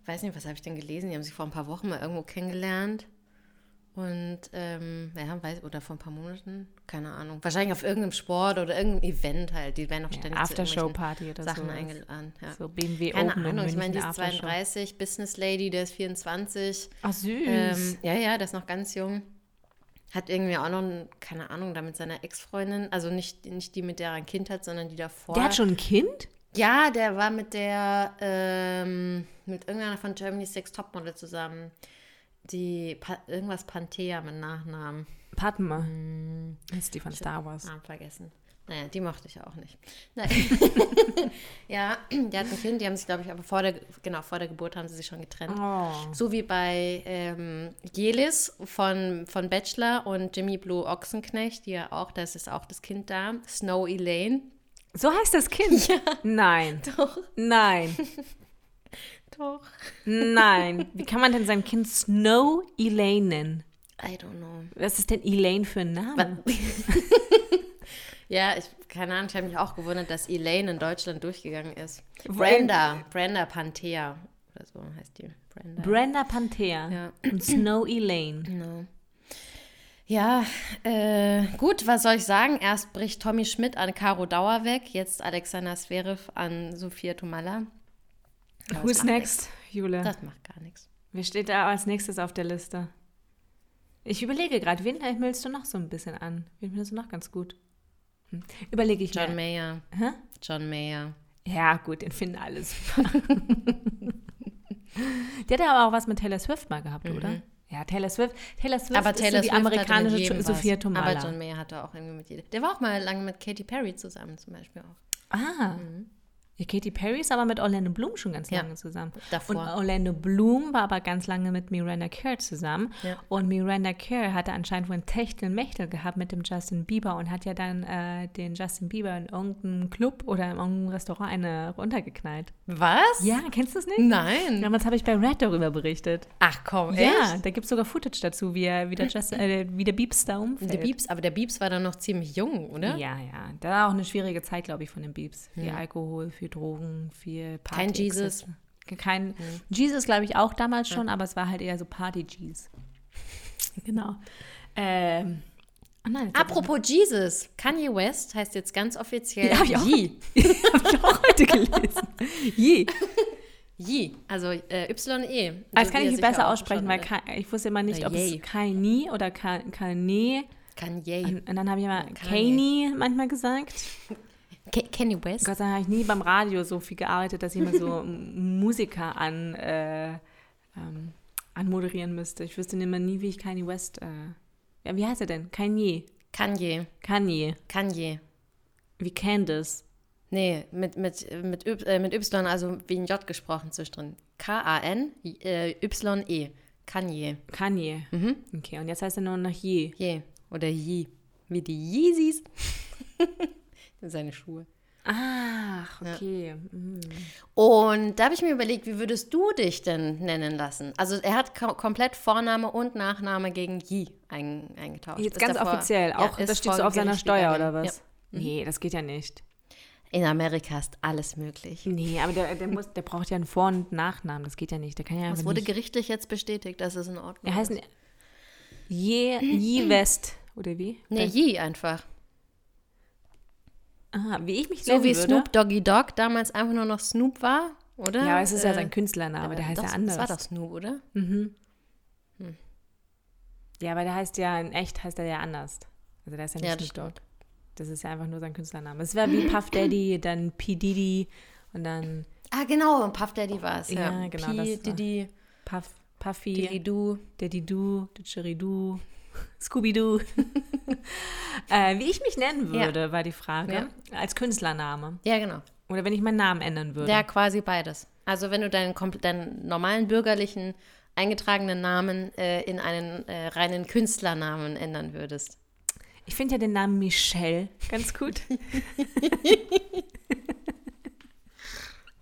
[SPEAKER 2] Weiß nicht, was habe ich denn gelesen? Die haben sich vor ein paar Wochen mal irgendwo kennengelernt. Und, ähm, ja, weiß, oder vor ein paar Monaten, keine Ahnung. Wahrscheinlich auf irgendeinem Sport oder irgendeinem Event halt. Die werden auch ständig ja,
[SPEAKER 1] Aftershow-Party oder
[SPEAKER 2] Sachen so. eingeladen. Ja.
[SPEAKER 1] So BMW
[SPEAKER 2] Keine Open Ahnung, ich meine, die ist 32, Business Lady, der ist 24.
[SPEAKER 1] Ach, süß.
[SPEAKER 2] Ähm, ja, ja, der ist noch ganz jung. Hat irgendwie auch noch, keine Ahnung, da mit seiner Ex-Freundin, also nicht, nicht die, mit der er ein Kind hat, sondern die davor.
[SPEAKER 1] Der hat schon ein Kind?
[SPEAKER 2] Ja, der war mit der, ähm, mit irgendeiner von Germany's Sex Topmodel zusammen. Die, pa irgendwas Panthea mit Nachnamen.
[SPEAKER 1] Padma. Hm. Das ist die von Star Wars.
[SPEAKER 2] Ah, vergessen. Naja, die mochte ich auch nicht. *laughs* ja, der hat ein Kind, die haben sich, glaube ich, aber vor der, genau, vor der Geburt haben sie sich schon getrennt. Oh. So wie bei ähm, Jelis von, von Bachelor und Jimmy Blue Ochsenknecht, die ja auch, das ist auch das Kind da, Snow Elaine.
[SPEAKER 1] So heißt das Kind?
[SPEAKER 2] Ja.
[SPEAKER 1] Nein. *laughs*
[SPEAKER 2] Doch.
[SPEAKER 1] Nein. *laughs*
[SPEAKER 2] Doch.
[SPEAKER 1] Nein. Wie kann man denn sein Kind Snow Elaine nennen?
[SPEAKER 2] I don't know.
[SPEAKER 1] Was ist denn Elaine für ein Name?
[SPEAKER 2] Ja, ich, keine Ahnung, ich habe mich auch gewundert, dass Elaine in Deutschland durchgegangen ist. Brenda, Brenda Panthea oder so heißt die.
[SPEAKER 1] Brenda, Brenda Panthea
[SPEAKER 2] ja.
[SPEAKER 1] und Snow Elaine.
[SPEAKER 2] Genau. Ja, äh, gut, was soll ich sagen? Erst bricht Tommy Schmidt an Caro Dauer weg, jetzt Alexander Zverev an Sophia Tomala.
[SPEAKER 1] Who's next, nix. Jule?
[SPEAKER 2] Das macht gar nichts.
[SPEAKER 1] Wer steht da als nächstes auf der Liste? Ich überlege gerade, wen hältst du noch so ein bisschen an? Wen findest du noch ganz gut? Hm. Überlege ich
[SPEAKER 2] John mir. Mayer.
[SPEAKER 1] Hä?
[SPEAKER 2] John Mayer.
[SPEAKER 1] Ja, gut, den finden alle super. *laughs* Der hat aber auch was mit Taylor Swift mal gehabt, mhm. oder? Ja, Taylor Swift. Taylor Swift
[SPEAKER 2] aber Taylor
[SPEAKER 1] ist so die
[SPEAKER 2] Swift
[SPEAKER 1] amerikanische Sophia Tomala.
[SPEAKER 2] Aber John Mayer hatte auch irgendwie mit jedem. Der war auch mal lange mit Katy Perry zusammen zum Beispiel auch.
[SPEAKER 1] Ah. Mhm. Ja, Katy Perry ist aber mit Orlando Bloom schon ganz lange ja, zusammen.
[SPEAKER 2] Davor.
[SPEAKER 1] Und Orlando Bloom war aber ganz lange mit Miranda Kerr zusammen. Ja. Und Miranda Kerr hatte anscheinend wohl ein Techtelmechtel gehabt mit dem Justin Bieber und hat ja dann äh, den Justin Bieber in irgendeinem Club oder in irgendeinem Restaurant eine runtergeknallt.
[SPEAKER 2] Was?
[SPEAKER 1] Ja, kennst du es nicht?
[SPEAKER 2] Nein.
[SPEAKER 1] Damals habe ich bei Red darüber berichtet.
[SPEAKER 2] Ach komm, echt?
[SPEAKER 1] Ja, da gibt es sogar Footage dazu, wie, er, wie, der, *laughs* Justin, äh, wie der Biebs da umfällt.
[SPEAKER 2] Der Biebs, aber der Biebs war dann noch ziemlich jung, oder?
[SPEAKER 1] Ja, ja. Da war auch eine schwierige Zeit, glaube ich, von den Biebs. Hm. Alkohol, für Drogen, viel
[SPEAKER 2] Party. Kein Jesus.
[SPEAKER 1] Kein mhm. Jesus, glaube ich, auch damals schon, ja. aber es war halt eher so Party-Jeez. genau. Ähm,
[SPEAKER 2] oh nein, Apropos Jesus, Kanye West heißt jetzt ganz offiziell
[SPEAKER 1] ja, hab ich auch, Yee. *laughs* habe ich auch heute gelesen. Yee.
[SPEAKER 2] Yee, also äh, Y-E.
[SPEAKER 1] Das so kann ich besser aussprechen, weil ich wusste immer nicht, ob Yay. es Kanye oder Kanye.
[SPEAKER 2] Kanye.
[SPEAKER 1] Und, und dann habe ich immer Kanye manchmal gesagt. *laughs*
[SPEAKER 2] Kenny West?
[SPEAKER 1] Gott sei Dank habe ich nie beim Radio so viel gearbeitet, dass ich immer so *laughs* Musiker an, äh, ähm, anmoderieren müsste. Ich wüsste immer nie, wie ich Kanye West. Äh, ja, wie heißt er denn? Kanye.
[SPEAKER 2] Kanye.
[SPEAKER 1] Kanye.
[SPEAKER 2] Kanye.
[SPEAKER 1] Wie Candice.
[SPEAKER 2] Nee, mit, mit, mit, y, äh, mit Y, also wie ein J gesprochen zwischendrin. K-A-N-Y-E. Kanye.
[SPEAKER 1] Kanye. Mhm. Okay, und jetzt heißt er nur noch Je.
[SPEAKER 2] Je. Oder Yi. Wie die Yeezys. *laughs* seine Schuhe.
[SPEAKER 1] Ach, okay. Ja.
[SPEAKER 2] Mhm. Und da habe ich mir überlegt, wie würdest du dich denn nennen lassen? Also er hat kom komplett Vorname und Nachname gegen Yi ein eingetauscht.
[SPEAKER 1] Jetzt ist ganz davor, offiziell, auch ja, das steht so auf seiner Steuer oder was? Ja. Mhm. Nee, das geht ja nicht.
[SPEAKER 2] In Amerika ist alles möglich.
[SPEAKER 1] Nee, aber der, der, muss, der braucht ja einen Vor- und Nachnamen, das geht ja nicht. Der kann ja
[SPEAKER 2] das wurde nicht. gerichtlich jetzt bestätigt, dass es in Ordnung
[SPEAKER 1] er heißt ist. Yi, Yi West, oder wie?
[SPEAKER 2] Nee, Yi einfach.
[SPEAKER 1] Aha, wie ich mich
[SPEAKER 2] So wie würde. Snoop Doggy Dogg damals einfach nur noch Snoop war, oder?
[SPEAKER 1] Ja, aber es ist ja äh, sein Künstlername, der heißt doch, ja anders.
[SPEAKER 2] Das war doch Snoop, oder? Mhm.
[SPEAKER 1] Hm. Ja, aber der heißt ja, in echt heißt er ja anders. Also der ist ja nicht ja, Snoop Dogg. Das ist ja einfach nur sein Künstlername. Es wäre wie Puff Daddy, dann P. Diddy und dann.
[SPEAKER 2] Ah, genau, Puff Daddy war es.
[SPEAKER 1] Ja, ja, genau. P. Diddy. Puff, Puffy.
[SPEAKER 2] Diddy Doo.
[SPEAKER 1] Daddy Doo, Didgeridoo. Scooby-Doo. *laughs* äh, wie ich mich nennen würde, ja. war die Frage. Ja. Als Künstlername.
[SPEAKER 2] Ja, genau.
[SPEAKER 1] Oder wenn ich meinen Namen ändern würde.
[SPEAKER 2] Ja, quasi beides. Also wenn du deinen, deinen normalen bürgerlichen eingetragenen Namen äh, in einen äh, reinen Künstlernamen ändern würdest.
[SPEAKER 1] Ich finde ja den Namen Michelle ganz gut. *laughs*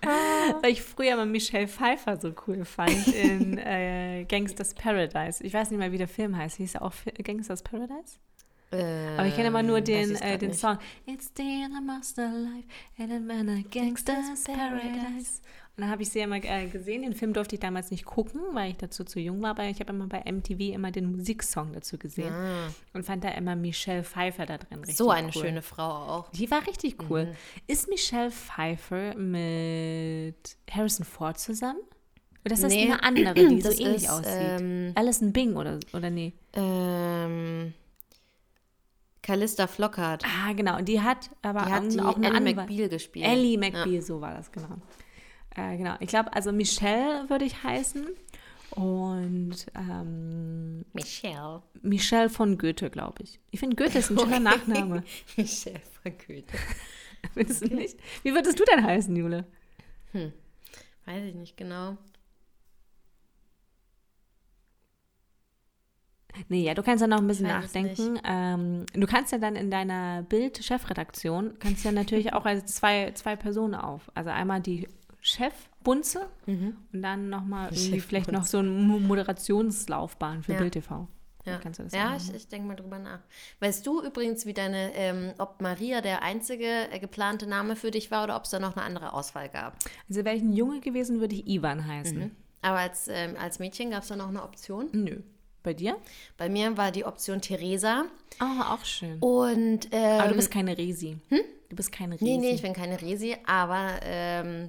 [SPEAKER 1] Weil ich früher mal Michelle Pfeiffer so cool fand in *laughs* äh, Gangsters Paradise. Ich weiß nicht mal, wie der Film heißt. Hieß er auch Gangsters Paradise? Aber ich kenne immer nur ähm, den, äh, den Song. It's the master life and a gangster's paradise. Und dann habe ich sie immer äh, gesehen. Den Film durfte ich damals nicht gucken, weil ich dazu zu jung war. Aber ich habe immer bei MTV immer den Musiksong dazu gesehen. Ah. Und fand da immer Michelle Pfeiffer da drin richtig
[SPEAKER 2] So eine
[SPEAKER 1] cool.
[SPEAKER 2] schöne Frau auch.
[SPEAKER 1] Die war richtig cool. Mhm. Ist Michelle Pfeiffer mit Harrison Ford zusammen? Oder ist das nee, eine andere, die *clears throat* so ähnlich ist, aussieht? Ähm, Alison Bing oder, oder nee?
[SPEAKER 2] Ähm... Callista Flockhart.
[SPEAKER 1] Ah, genau. Und die hat aber
[SPEAKER 2] die hat die auch eine Ellie McBeal gespielt.
[SPEAKER 1] Ellie McBeal, ja. so war das, genau. Äh, genau. Ich glaube, also Michelle würde ich heißen. Und ähm,
[SPEAKER 2] Michelle.
[SPEAKER 1] Michelle von Goethe, glaube ich. Ich finde, Goethe ist ein schöner Nachname. *laughs*
[SPEAKER 2] Michelle von Goethe. *laughs*
[SPEAKER 1] Findest du nicht? Wie würdest du denn heißen, Jule?
[SPEAKER 2] Hm. Weiß ich nicht genau.
[SPEAKER 1] Nee, ja, du kannst ja noch ein bisschen nachdenken. Ähm, du kannst ja dann in deiner Bild-Chefredaktion, kannst ja natürlich auch als zwei, zwei Personen auf. Also einmal die Chefbunze mhm. und dann nochmal vielleicht noch so eine Moderationslaufbahn für ja. Bild TV.
[SPEAKER 2] Ja, ja ich, ich denke mal drüber nach. Weißt du übrigens, wie deine, ähm, ob Maria der einzige äh, geplante Name für dich war oder ob es da noch eine andere Auswahl gab?
[SPEAKER 1] Also wäre ich ein Junge gewesen, würde ich Ivan heißen. Mhm.
[SPEAKER 2] Aber als, ähm, als Mädchen gab es da noch eine Option?
[SPEAKER 1] Nö. Bei dir?
[SPEAKER 2] Bei mir war die Option Theresa.
[SPEAKER 1] Oh, auch schön.
[SPEAKER 2] Und, ähm,
[SPEAKER 1] aber du bist keine Resi.
[SPEAKER 2] Hm?
[SPEAKER 1] Du bist keine Resi.
[SPEAKER 2] Nee, nee, ich bin keine Resi, aber ähm, äh,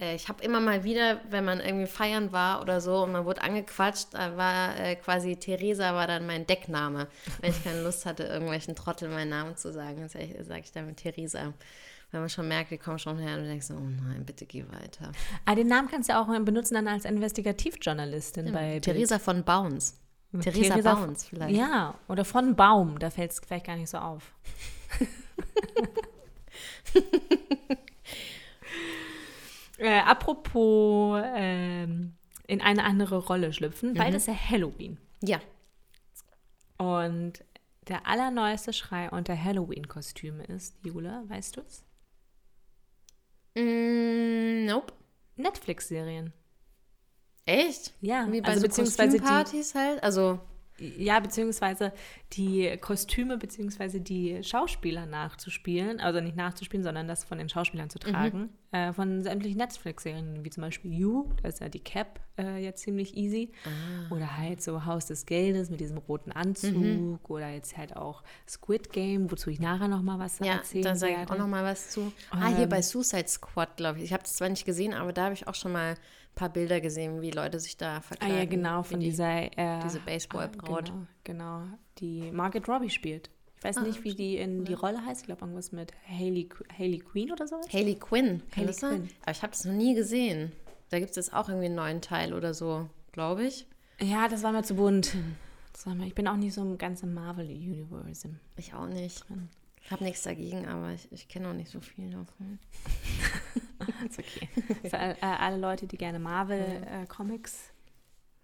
[SPEAKER 2] ich habe immer mal wieder, wenn man irgendwie feiern war oder so und man wurde angequatscht, da war äh, quasi Theresa war dann mein Deckname. Wenn ich keine Lust hatte, irgendwelchen Trottel meinen Namen zu sagen, dann sage ich, dann Theresa wenn man schon merkt, die kommen schon her und denkst, oh nein, bitte geh weiter.
[SPEAKER 1] Ah, den Namen kannst du auch benutzen dann als Investigativjournalistin ja, bei
[SPEAKER 2] Theresa von Bounce. Theresa, Theresa Bounce vielleicht.
[SPEAKER 1] Ja, oder von Baum, da fällt es vielleicht gar nicht so auf. *laughs* äh, apropos ähm, in eine andere Rolle schlüpfen, mhm. beides ja Halloween.
[SPEAKER 2] Ja.
[SPEAKER 1] Und der allerneueste Schrei unter Halloween-Kostüme ist, Jule, weißt du es?
[SPEAKER 2] Mm, nope.
[SPEAKER 1] Netflix-Serien.
[SPEAKER 2] Echt?
[SPEAKER 1] Ja.
[SPEAKER 2] Wie bei also so beziehungsweise Partys halt? Also
[SPEAKER 1] ja, beziehungsweise die Kostüme beziehungsweise die Schauspieler nachzuspielen, also nicht nachzuspielen, sondern das von den Schauspielern zu tragen, mhm. äh, von sämtlichen Netflix-Serien, wie zum Beispiel You, da ist ja die Cap äh, jetzt ziemlich easy, ah. oder halt so Haus des Geldes mit diesem roten Anzug, mhm. oder jetzt halt auch Squid Game, wozu ich nachher noch mal was ja, erzählen
[SPEAKER 2] werde. Ja, da sage ich auch noch mal was zu. Ah, hier ähm, bei Suicide Squad, glaube ich. Ich habe es zwar nicht gesehen, aber da habe ich auch schon mal paar Bilder gesehen, wie Leute sich da verkleiden.
[SPEAKER 1] Ah ja, genau, von die, dieser
[SPEAKER 2] äh, diese Baseballbraut.
[SPEAKER 1] Genau, genau, die Margaret Robbie spielt. Ich weiß ah, nicht, wie die in die Rolle heißt. Ich glaube, irgendwas mit Haley, Haley Queen oder sowas.
[SPEAKER 2] Haley Quinn. Haley Quinn. Aber ich habe das noch nie gesehen. Da gibt es jetzt auch irgendwie einen neuen Teil oder so, glaube ich.
[SPEAKER 1] Ja, das war mir zu bunt. Mal, ich bin auch nicht so ganz im Marvel-Universe.
[SPEAKER 2] Ich auch nicht. Ich habe nichts dagegen, aber ich, ich kenne auch nicht so viel davon. *laughs*
[SPEAKER 1] ist okay. Für äh, alle Leute, die gerne Marvel-Comics äh,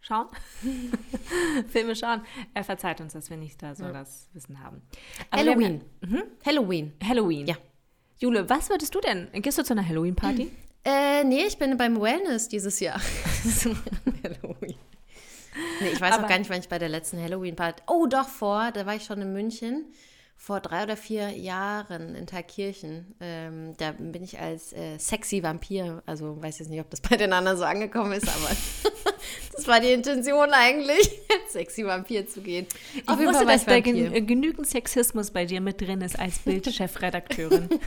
[SPEAKER 1] schauen, *laughs* Filme schauen, er äh, verzeiht uns, dass wir nicht da so ja. das Wissen haben.
[SPEAKER 2] Aber Halloween. Haben, hm? Halloween.
[SPEAKER 1] Halloween. Ja. Jule, was würdest du denn? Gehst du zu einer Halloween-Party?
[SPEAKER 2] Äh, nee, ich bin beim Wellness dieses Jahr. *laughs* Halloween. Nee, ich weiß Aber, auch gar nicht, wann ich bei der letzten Halloween-Party. Oh, doch, vor, da war ich schon in München vor drei oder vier Jahren in Thalkirchen. Ähm, da bin ich als äh, sexy Vampir, also weiß jetzt nicht, ob das bei den anderen so angekommen ist, aber *laughs* Das war die Intention eigentlich, *laughs* sexy Vampir zu gehen.
[SPEAKER 1] Ich Auf wusste, dass da gen genügend Sexismus bei dir mit drin ist als Bildchefredakteurin. *laughs*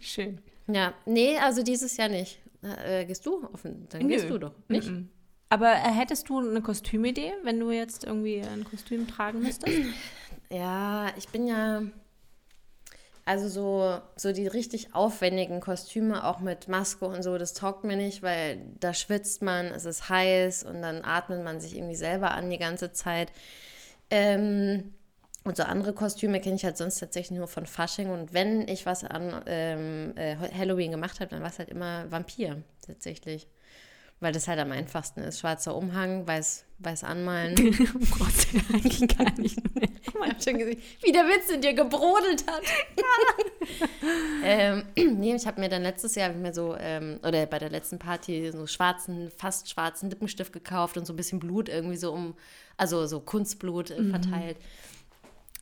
[SPEAKER 2] Schön. Ja, nee, also dieses Jahr nicht. Äh, gehst du? Offen, dann Nö. gehst du doch, nicht? Mm -mm.
[SPEAKER 1] Aber äh, hättest du eine Kostümidee, wenn du jetzt irgendwie ein Kostüm tragen müsstest? *clears throat*
[SPEAKER 2] Ja, ich bin ja also so, so die richtig aufwendigen Kostüme, auch mit Maske und so, das taugt mir nicht, weil da schwitzt man, es ist heiß und dann atmet man sich irgendwie selber an die ganze Zeit. Ähm, und so andere Kostüme kenne ich halt sonst tatsächlich nur von Fasching. Und wenn ich was an ähm, äh, Halloween gemacht habe, dann war es halt immer Vampir tatsächlich weil das halt am einfachsten ist. Schwarzer Umhang, weiß, weiß anmalen. *laughs* oh Gott, *laughs* eigentlich gar nicht mehr. *laughs* Man schon gesehen, wie der Witz in dir gebrodelt hat. *laughs* ähm, *clears throat* nee, ich habe mir dann letztes Jahr mir so, ähm, oder bei der letzten Party so schwarzen, fast schwarzen Lippenstift gekauft und so ein bisschen Blut irgendwie so um, also so Kunstblut äh, mhm. verteilt.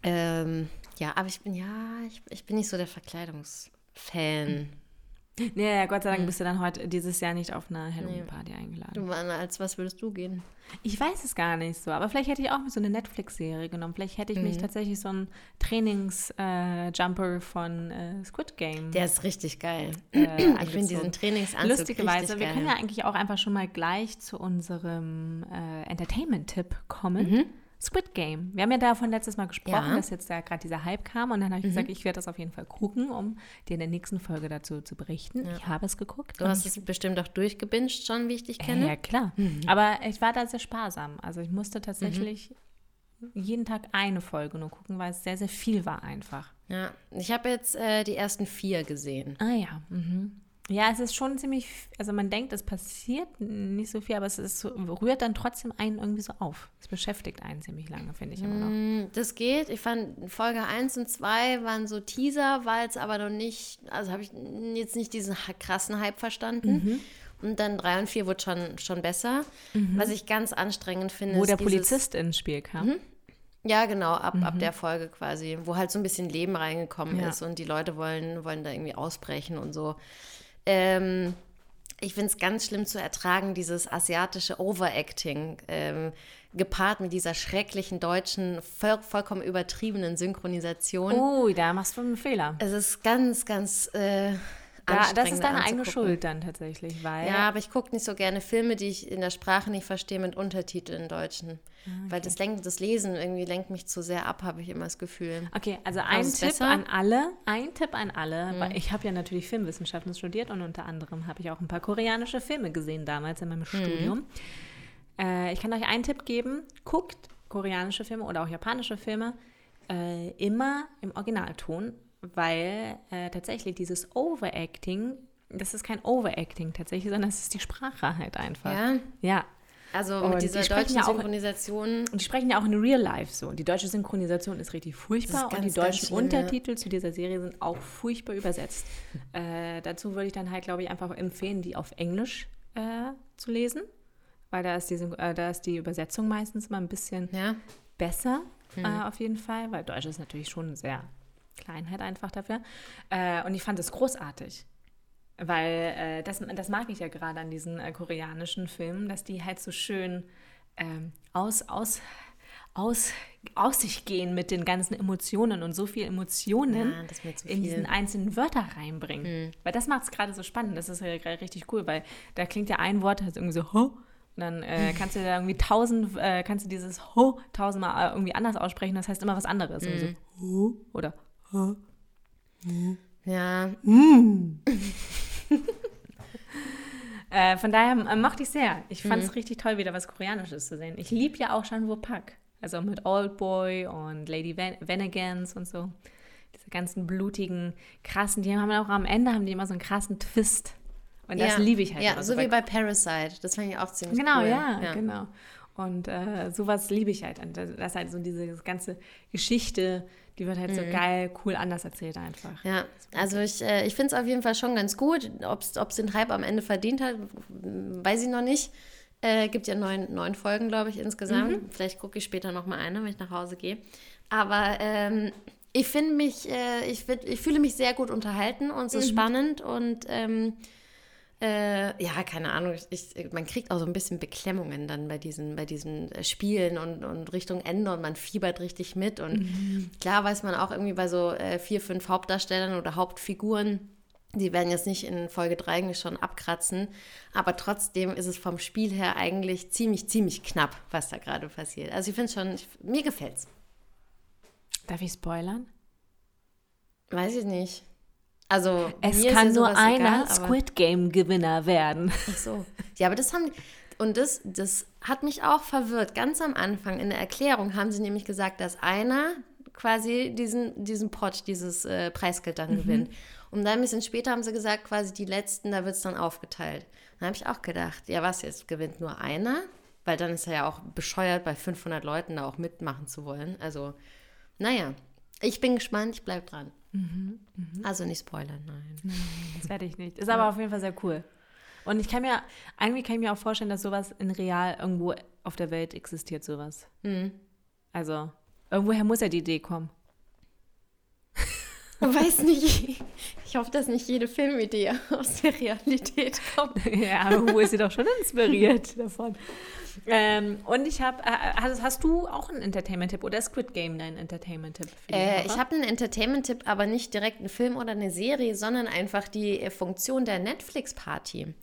[SPEAKER 2] Ähm, ja, aber ich bin, ja, ich, ich bin nicht so der Verkleidungsfan.
[SPEAKER 1] Nee, ja, Gott sei Dank bist du dann heute dieses Jahr nicht auf einer Halloween-Party nee. eingeladen.
[SPEAKER 2] Du, als was würdest du gehen?
[SPEAKER 1] Ich weiß es gar nicht so, aber vielleicht hätte ich auch so eine Netflix-Serie genommen. Vielleicht hätte ich mhm. mich tatsächlich so einen Trainings-Jumper äh, von äh, Squid Game.
[SPEAKER 2] Der ist richtig geil. Äh, *clears throat* ich finde diesen Trainingsanzug
[SPEAKER 1] Lustigerweise, wir können ja eigentlich auch einfach schon mal gleich zu unserem äh, Entertainment-Tipp kommen. Mhm. Squid Game. Wir haben ja davon letztes Mal gesprochen, ja. dass jetzt da gerade dieser Hype kam und dann habe ich mhm. gesagt, ich werde das auf jeden Fall gucken, um dir in der nächsten Folge dazu zu berichten. Ja. Ich habe es geguckt.
[SPEAKER 2] Du hast es bestimmt auch durchgebinged schon, wie ich dich kenne.
[SPEAKER 1] Ja, klar. Mhm. Aber ich war da sehr sparsam. Also ich musste tatsächlich mhm. jeden Tag eine Folge nur gucken, weil es sehr, sehr viel war einfach.
[SPEAKER 2] Ja, ich habe jetzt äh, die ersten vier gesehen.
[SPEAKER 1] Ah ja. Mhm. Ja, es ist schon ziemlich, also man denkt, es passiert nicht so viel, aber es ist, rührt dann trotzdem einen irgendwie so auf. Es beschäftigt einen ziemlich lange, finde ich immer noch.
[SPEAKER 2] Mm, das geht. Ich fand Folge 1 und 2 waren so Teaser, war jetzt aber noch nicht, also habe ich jetzt nicht diesen krassen Hype verstanden. Mhm. Und dann 3 und 4 wurde schon, schon besser. Mhm. Was ich ganz anstrengend finde.
[SPEAKER 1] Wo der Polizist ins Spiel kam. Mhm.
[SPEAKER 2] Ja, genau, ab, mhm. ab der Folge quasi, wo halt so ein bisschen Leben reingekommen ja. ist und die Leute wollen, wollen da irgendwie ausbrechen und so. Ähm, ich finde es ganz schlimm zu ertragen, dieses asiatische Overacting, ähm, gepaart mit dieser schrecklichen deutschen, voll, vollkommen übertriebenen Synchronisation.
[SPEAKER 1] Oh, da machst du einen Fehler.
[SPEAKER 2] Es ist ganz, ganz äh,
[SPEAKER 1] ja, das ist deine eigene Schuld dann tatsächlich, weil.
[SPEAKER 2] Ja, aber ich gucke nicht so gerne Filme, die ich in der Sprache nicht verstehe, mit Untertiteln in Deutschen. Ah, okay. Weil das, lenkt, das Lesen irgendwie lenkt mich zu sehr ab, habe ich immer das Gefühl.
[SPEAKER 1] Okay, also ein Tipp besser? an alle, ein Tipp an alle, mhm. weil ich habe ja natürlich Filmwissenschaften studiert und unter anderem habe ich auch ein paar koreanische Filme gesehen damals in meinem mhm. Studium. Äh, ich kann euch einen Tipp geben, guckt koreanische Filme oder auch japanische Filme äh, immer im Originalton weil äh, tatsächlich dieses Overacting, das ist kein Overacting tatsächlich, sondern es ist die Sprache halt einfach. Ja. Ja.
[SPEAKER 2] Also und mit dieser die deutschen ja auch, Synchronisation.
[SPEAKER 1] Und die sprechen ja auch in Real Life so. Die deutsche Synchronisation ist richtig furchtbar ist und die deutschen schlimm, Untertitel ja. zu dieser Serie sind auch furchtbar übersetzt. *laughs* äh, dazu würde ich dann halt, glaube ich, einfach empfehlen, die auf Englisch äh, zu lesen, weil da ist, die, äh, da ist die Übersetzung meistens mal ein bisschen ja. besser, mhm. auf jeden Fall, weil Deutsch ist natürlich schon sehr Kleinheit einfach dafür. Äh, und ich fand es großartig. Weil äh, das, das mag ich ja gerade an diesen äh, koreanischen Filmen, dass die halt so schön ähm, aus, aus, aus, aus sich gehen mit den ganzen Emotionen und so viel Emotionen ja, viel. in diesen einzelnen Wörter reinbringen. Mhm. Weil das macht es gerade so spannend. Das ist ja gerade richtig cool, weil da klingt ja ein Wort halt irgendwie so, ho, und dann äh, *laughs* kannst du da irgendwie tausend, äh, kannst du dieses Ho tausendmal äh, irgendwie anders aussprechen, das heißt immer was anderes. Mhm. So, Ho oder
[SPEAKER 2] ja. *laughs*
[SPEAKER 1] äh, von daher äh, mochte ich sehr. Ich fand es mhm. richtig toll, wieder was Koreanisches zu sehen. Ich liebe ja auch Shan Pak. Also mit Old Boy und Lady Van Vanagans und so. Diese ganzen blutigen, krassen, die haben auch am Ende haben die immer so einen krassen Twist. Und das ja. liebe ich halt.
[SPEAKER 2] Ja, so wie bei Parasite. Das fand ich auch ziemlich
[SPEAKER 1] genau,
[SPEAKER 2] cool.
[SPEAKER 1] Genau, ja, ja, genau. Und äh, sowas liebe ich halt. Und das ist halt so diese ganze Geschichte die wird halt mhm. so geil, cool anders erzählt einfach.
[SPEAKER 2] Ja, also ich, äh, ich finde es auf jeden Fall schon ganz gut. Ob es den Hype am Ende verdient hat, weiß ich noch nicht. Äh, gibt ja neun, neun Folgen, glaube ich, insgesamt. Mhm. Vielleicht gucke ich später noch mal eine, wenn ich nach Hause gehe. Aber ähm, ich finde mich, äh, ich, ich fühle mich sehr gut unterhalten und es ist mhm. spannend und ähm, Äh, ja, keine Ahnung. Ich, man kriegt auch so ein bisschen Beklemmungen dann bei diesen, bei diesen äh, Spielen und, und Richtung Ende und man fiebert richtig mit. Und mhm. klar weiß man auch irgendwie bei so äh, vier, fünf Hauptdarstellern oder Hauptfiguren, die werden jetzt nicht in Folge 3 eigentlich schon abkratzen, aber trotzdem ist es vom Spiel her eigentlich ziemlich, ziemlich knapp, was da gerade passiert. Also ich finde es schon, ich, mir gefällt's.
[SPEAKER 1] Darf ich spoilern?
[SPEAKER 2] Weiß ich nicht. Also
[SPEAKER 1] es kann nur einer egal, Squid Game Gewinner werden.
[SPEAKER 2] Ach so. *laughs* Ja, aber das haben und das, das hat mich auch verwirrt. Ganz am Anfang in der Erklärung haben sie nämlich gesagt, dass einer quasi diesen, diesen Pot, dieses äh, Preisgeld dann mhm. gewinnt. Und dann ein bisschen später haben sie gesagt, quasi die letzten, da wird es dann aufgeteilt. Dann habe ich auch gedacht, ja was, jetzt gewinnt nur einer? Weil dann ist er ja auch bescheuert, bei 500 Leuten da auch mitmachen zu wollen. Also, naja, ich bin gespannt, ich bleibe dran. Mhm, mh. Also nicht spoilern, nein.
[SPEAKER 1] Das werde ich nicht. Ist aber auf jeden Fall sehr cool. Und ich kann mir, irgendwie kann ich mir auch vorstellen, dass sowas in real irgendwo auf der Welt existiert, sowas. Mhm. Also, irgendwoher muss ja die Idee kommen. *laughs*
[SPEAKER 2] Weiß nicht. Ich hoffe, dass nicht jede Filmidee aus der Realität kommt. *laughs*
[SPEAKER 1] ja, aber wo ist sie doch schon inspiriert *laughs* davon? Ähm, und ich habe, äh, hast, hast, du auch einen Entertainment-Tipp oder Squid Game dein Entertainment-Tipp?
[SPEAKER 2] Äh, ich habe einen Entertainment-Tipp, aber nicht direkt einen Film oder eine Serie, sondern einfach die Funktion der Netflix-Party.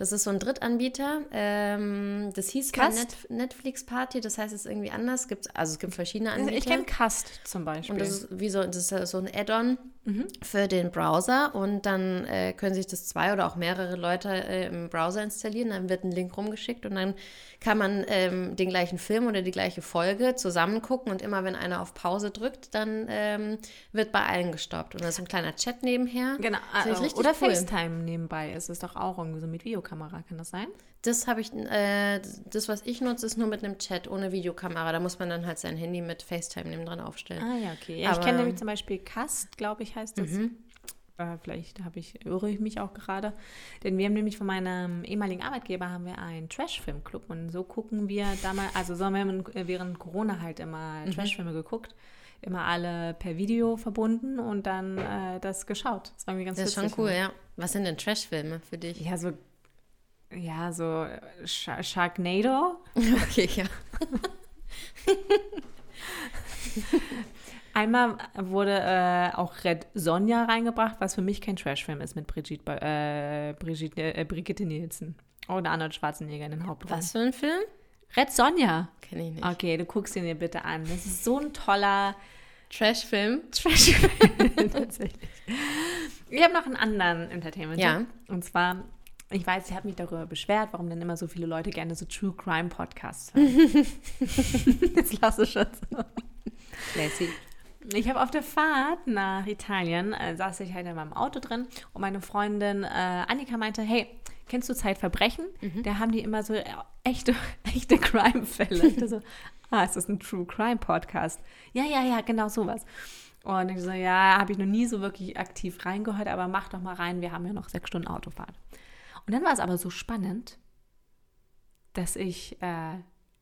[SPEAKER 2] Das ist so ein Drittanbieter. Ähm, das hieß Net Netflix Party, das heißt es ist irgendwie anders. Gibt's, also es gibt verschiedene Anbieter.
[SPEAKER 1] Ich kenne Cast zum Beispiel.
[SPEAKER 2] Und das ist wie so, das ist so ein Add-on mhm. für den Browser und dann äh, können sich das zwei oder auch mehrere Leute äh, im Browser installieren. Dann wird ein Link rumgeschickt und dann kann man ähm, den gleichen Film oder die gleiche Folge zusammen gucken und immer wenn einer auf Pause drückt, dann ähm, wird bei allen gestoppt. Und da ist ein kleiner Chat nebenher.
[SPEAKER 1] Genau. Oder cool. FaceTime nebenbei ist es doch auch irgendwie so mit Videokamera, kann das sein?
[SPEAKER 2] Das habe ich, äh, das, was ich nutze, ist nur mit einem Chat ohne Videokamera. Da muss man dann halt sein Handy mit FaceTime neben dran aufstellen.
[SPEAKER 1] Ah ja, okay. Ja, Aber, ich kenne nämlich zum Beispiel Cast, glaube ich, heißt das. Mhm. Äh, vielleicht habe ich, irre ich mich auch gerade. Denn wir haben nämlich von meinem ehemaligen Arbeitgeber haben wir einen Trash-Film-Club. Und so gucken wir damals, also so haben wir während Corona halt immer mhm. Trash-Filme geguckt immer alle per Video verbunden und dann äh, das geschaut.
[SPEAKER 2] Das war irgendwie ganz Das ist schon cool, ja. Was sind denn Trash-Filme für dich?
[SPEAKER 1] Ja, so ja, so Sh Sharknado. *laughs*
[SPEAKER 2] Okay, ja. *laughs*
[SPEAKER 1] Einmal wurde äh, auch Red Sonja reingebracht, was für mich kein Trashfilm ist mit Brigitte, äh, Brigitte, äh, Brigitte Nielsen. Oder Arnold Schwarzenegger in den Hauptrollen.
[SPEAKER 2] Was für ein Film?
[SPEAKER 1] Red Sonja.
[SPEAKER 2] Kenn ich nicht.
[SPEAKER 1] Okay, du guckst ihn dir bitte an. Das ist so ein toller
[SPEAKER 2] Trashfilm.
[SPEAKER 1] Trashfilm, *laughs* tatsächlich. Ich habe noch einen anderen Entertainment.
[SPEAKER 2] Ja.
[SPEAKER 1] Und zwar ich weiß, ich habe mich darüber beschwert, warum denn immer so viele Leute gerne so True Crime Podcasts hören. *laughs* Jetzt lass es schon so.
[SPEAKER 2] Classy.
[SPEAKER 1] Ich habe auf der Fahrt nach Italien, äh, saß ich halt in meinem Auto drin und meine Freundin äh, Annika meinte, hey, kennst du Zeitverbrechen? Mhm. Da haben die immer so äh, echte, *laughs* echte Crime-Fälle. Ich so, ah, ist das ein True Crime Podcast? Ja, ja, ja, genau sowas. Und ich so, ja, habe ich noch nie so wirklich aktiv reingehört, aber mach doch mal rein, wir haben ja noch sechs Stunden Autofahrt. Und dann war es aber so spannend, dass ich äh,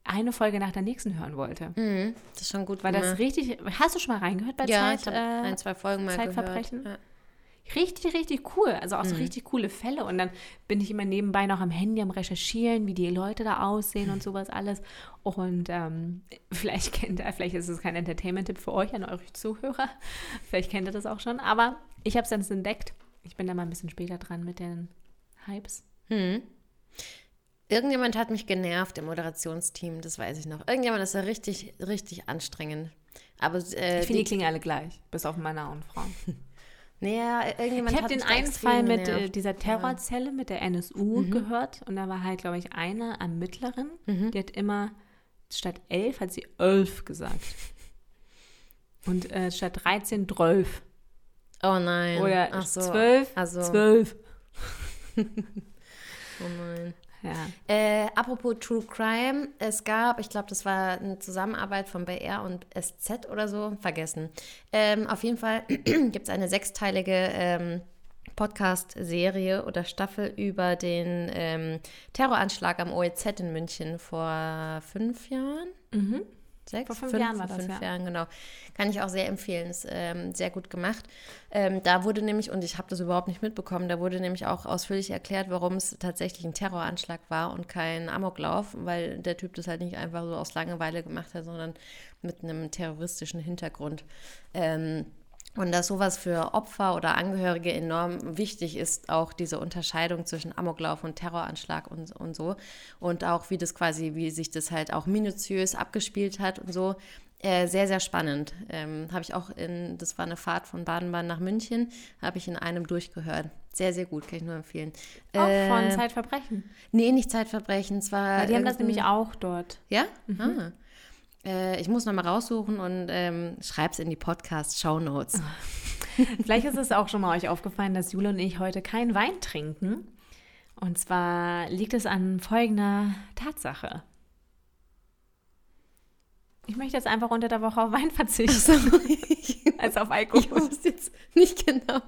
[SPEAKER 1] eine Folge nach der nächsten hören wollte.
[SPEAKER 2] Mhm, das ist schon gut.
[SPEAKER 1] War das richtig? Hast du schon mal reingehört bei
[SPEAKER 2] ja,
[SPEAKER 1] Zeit,
[SPEAKER 2] ich äh, ein, zwei Folgen mal
[SPEAKER 1] Zeitverbrechen?
[SPEAKER 2] gehört.
[SPEAKER 1] Ja. Richtig, richtig cool. Also auch so mhm. richtig coole Fälle. Und dann bin ich immer nebenbei noch am Handy am Recherchieren, wie die Leute da aussehen und sowas alles. Und ähm, *laughs* vielleicht kennt ihr, vielleicht ist es kein Entertainment-Tipp für euch, an eure Zuhörer. Vielleicht kennt ihr das auch schon. Aber ich habe es dann entdeckt. Ich bin da mal ein bisschen später dran mit den Hypes.
[SPEAKER 2] Hm. Irgendjemand hat mich genervt im Moderationsteam, das weiß ich noch. Irgendjemand ist ja richtig, richtig anstrengend. Aber,
[SPEAKER 1] äh, ich finde, die, die klingen alle gleich, bis auf Männer und Frauen. *laughs*
[SPEAKER 2] Naja, irgendjemand
[SPEAKER 1] ich habe den einen Fall mit äh, dieser Terrorzelle ja. mit der NSU mhm. gehört und da war halt, glaube ich, eine Ermittlerin, mhm. die hat immer statt elf hat sie elf gesagt. Und äh, statt 13 12.
[SPEAKER 2] Oh nein.
[SPEAKER 1] Oder Ach so. 12, also. 12. *laughs*
[SPEAKER 2] oh nein.
[SPEAKER 1] Ja.
[SPEAKER 2] Äh, apropos True Crime, es gab, ich glaube, das war eine Zusammenarbeit von BR und SZ oder so, vergessen. Ähm, auf jeden Fall *clears throat* gibt es eine sechsteilige ähm, Podcast-Serie oder Staffel über den ähm, Terroranschlag am OEZ in München vor fünf Jahren.
[SPEAKER 1] Mhm.
[SPEAKER 2] Sechs,
[SPEAKER 1] vor fünf, fünf Jahren war das,
[SPEAKER 2] fünf ja. Jahren, genau. Kann ich auch sehr empfehlen, ist ähm, sehr gut gemacht. Ähm, da wurde nämlich, und ich habe das überhaupt nicht mitbekommen, da wurde nämlich auch ausführlich erklärt, warum es tatsächlich ein Terroranschlag war und kein Amoklauf, weil der Typ das halt nicht einfach so aus Langeweile gemacht hat, sondern mit einem terroristischen Hintergrund. Ähm, und dass sowas für Opfer oder Angehörige enorm wichtig ist, auch diese Unterscheidung zwischen Amoklauf und Terroranschlag und, und so. Und auch wie das quasi, wie sich das halt auch minutiös abgespielt hat und so. Äh, sehr, sehr spannend. Ähm, habe ich auch in, das war eine Fahrt von Baden-Baden nach München, habe ich in einem durchgehört. Sehr, sehr gut, kann ich nur empfehlen.
[SPEAKER 1] Auch äh, von Zeitverbrechen?
[SPEAKER 2] Nee, nicht Zeitverbrechen. Es war
[SPEAKER 1] ja, die haben das nämlich auch dort.
[SPEAKER 2] Ja? Mhm. Ah. Äh, ich muss nochmal raussuchen und ähm, schreib's in die Podcast-Show Notes. *laughs*
[SPEAKER 1] Vielleicht ist es auch schon mal euch aufgefallen, dass Jule und ich heute keinen Wein trinken. Und zwar liegt es an folgender Tatsache. Ich möchte jetzt einfach unter der Woche auf Wein verzichten. *laughs* als auf Alkohol.
[SPEAKER 2] Ich wusste jetzt nicht genau.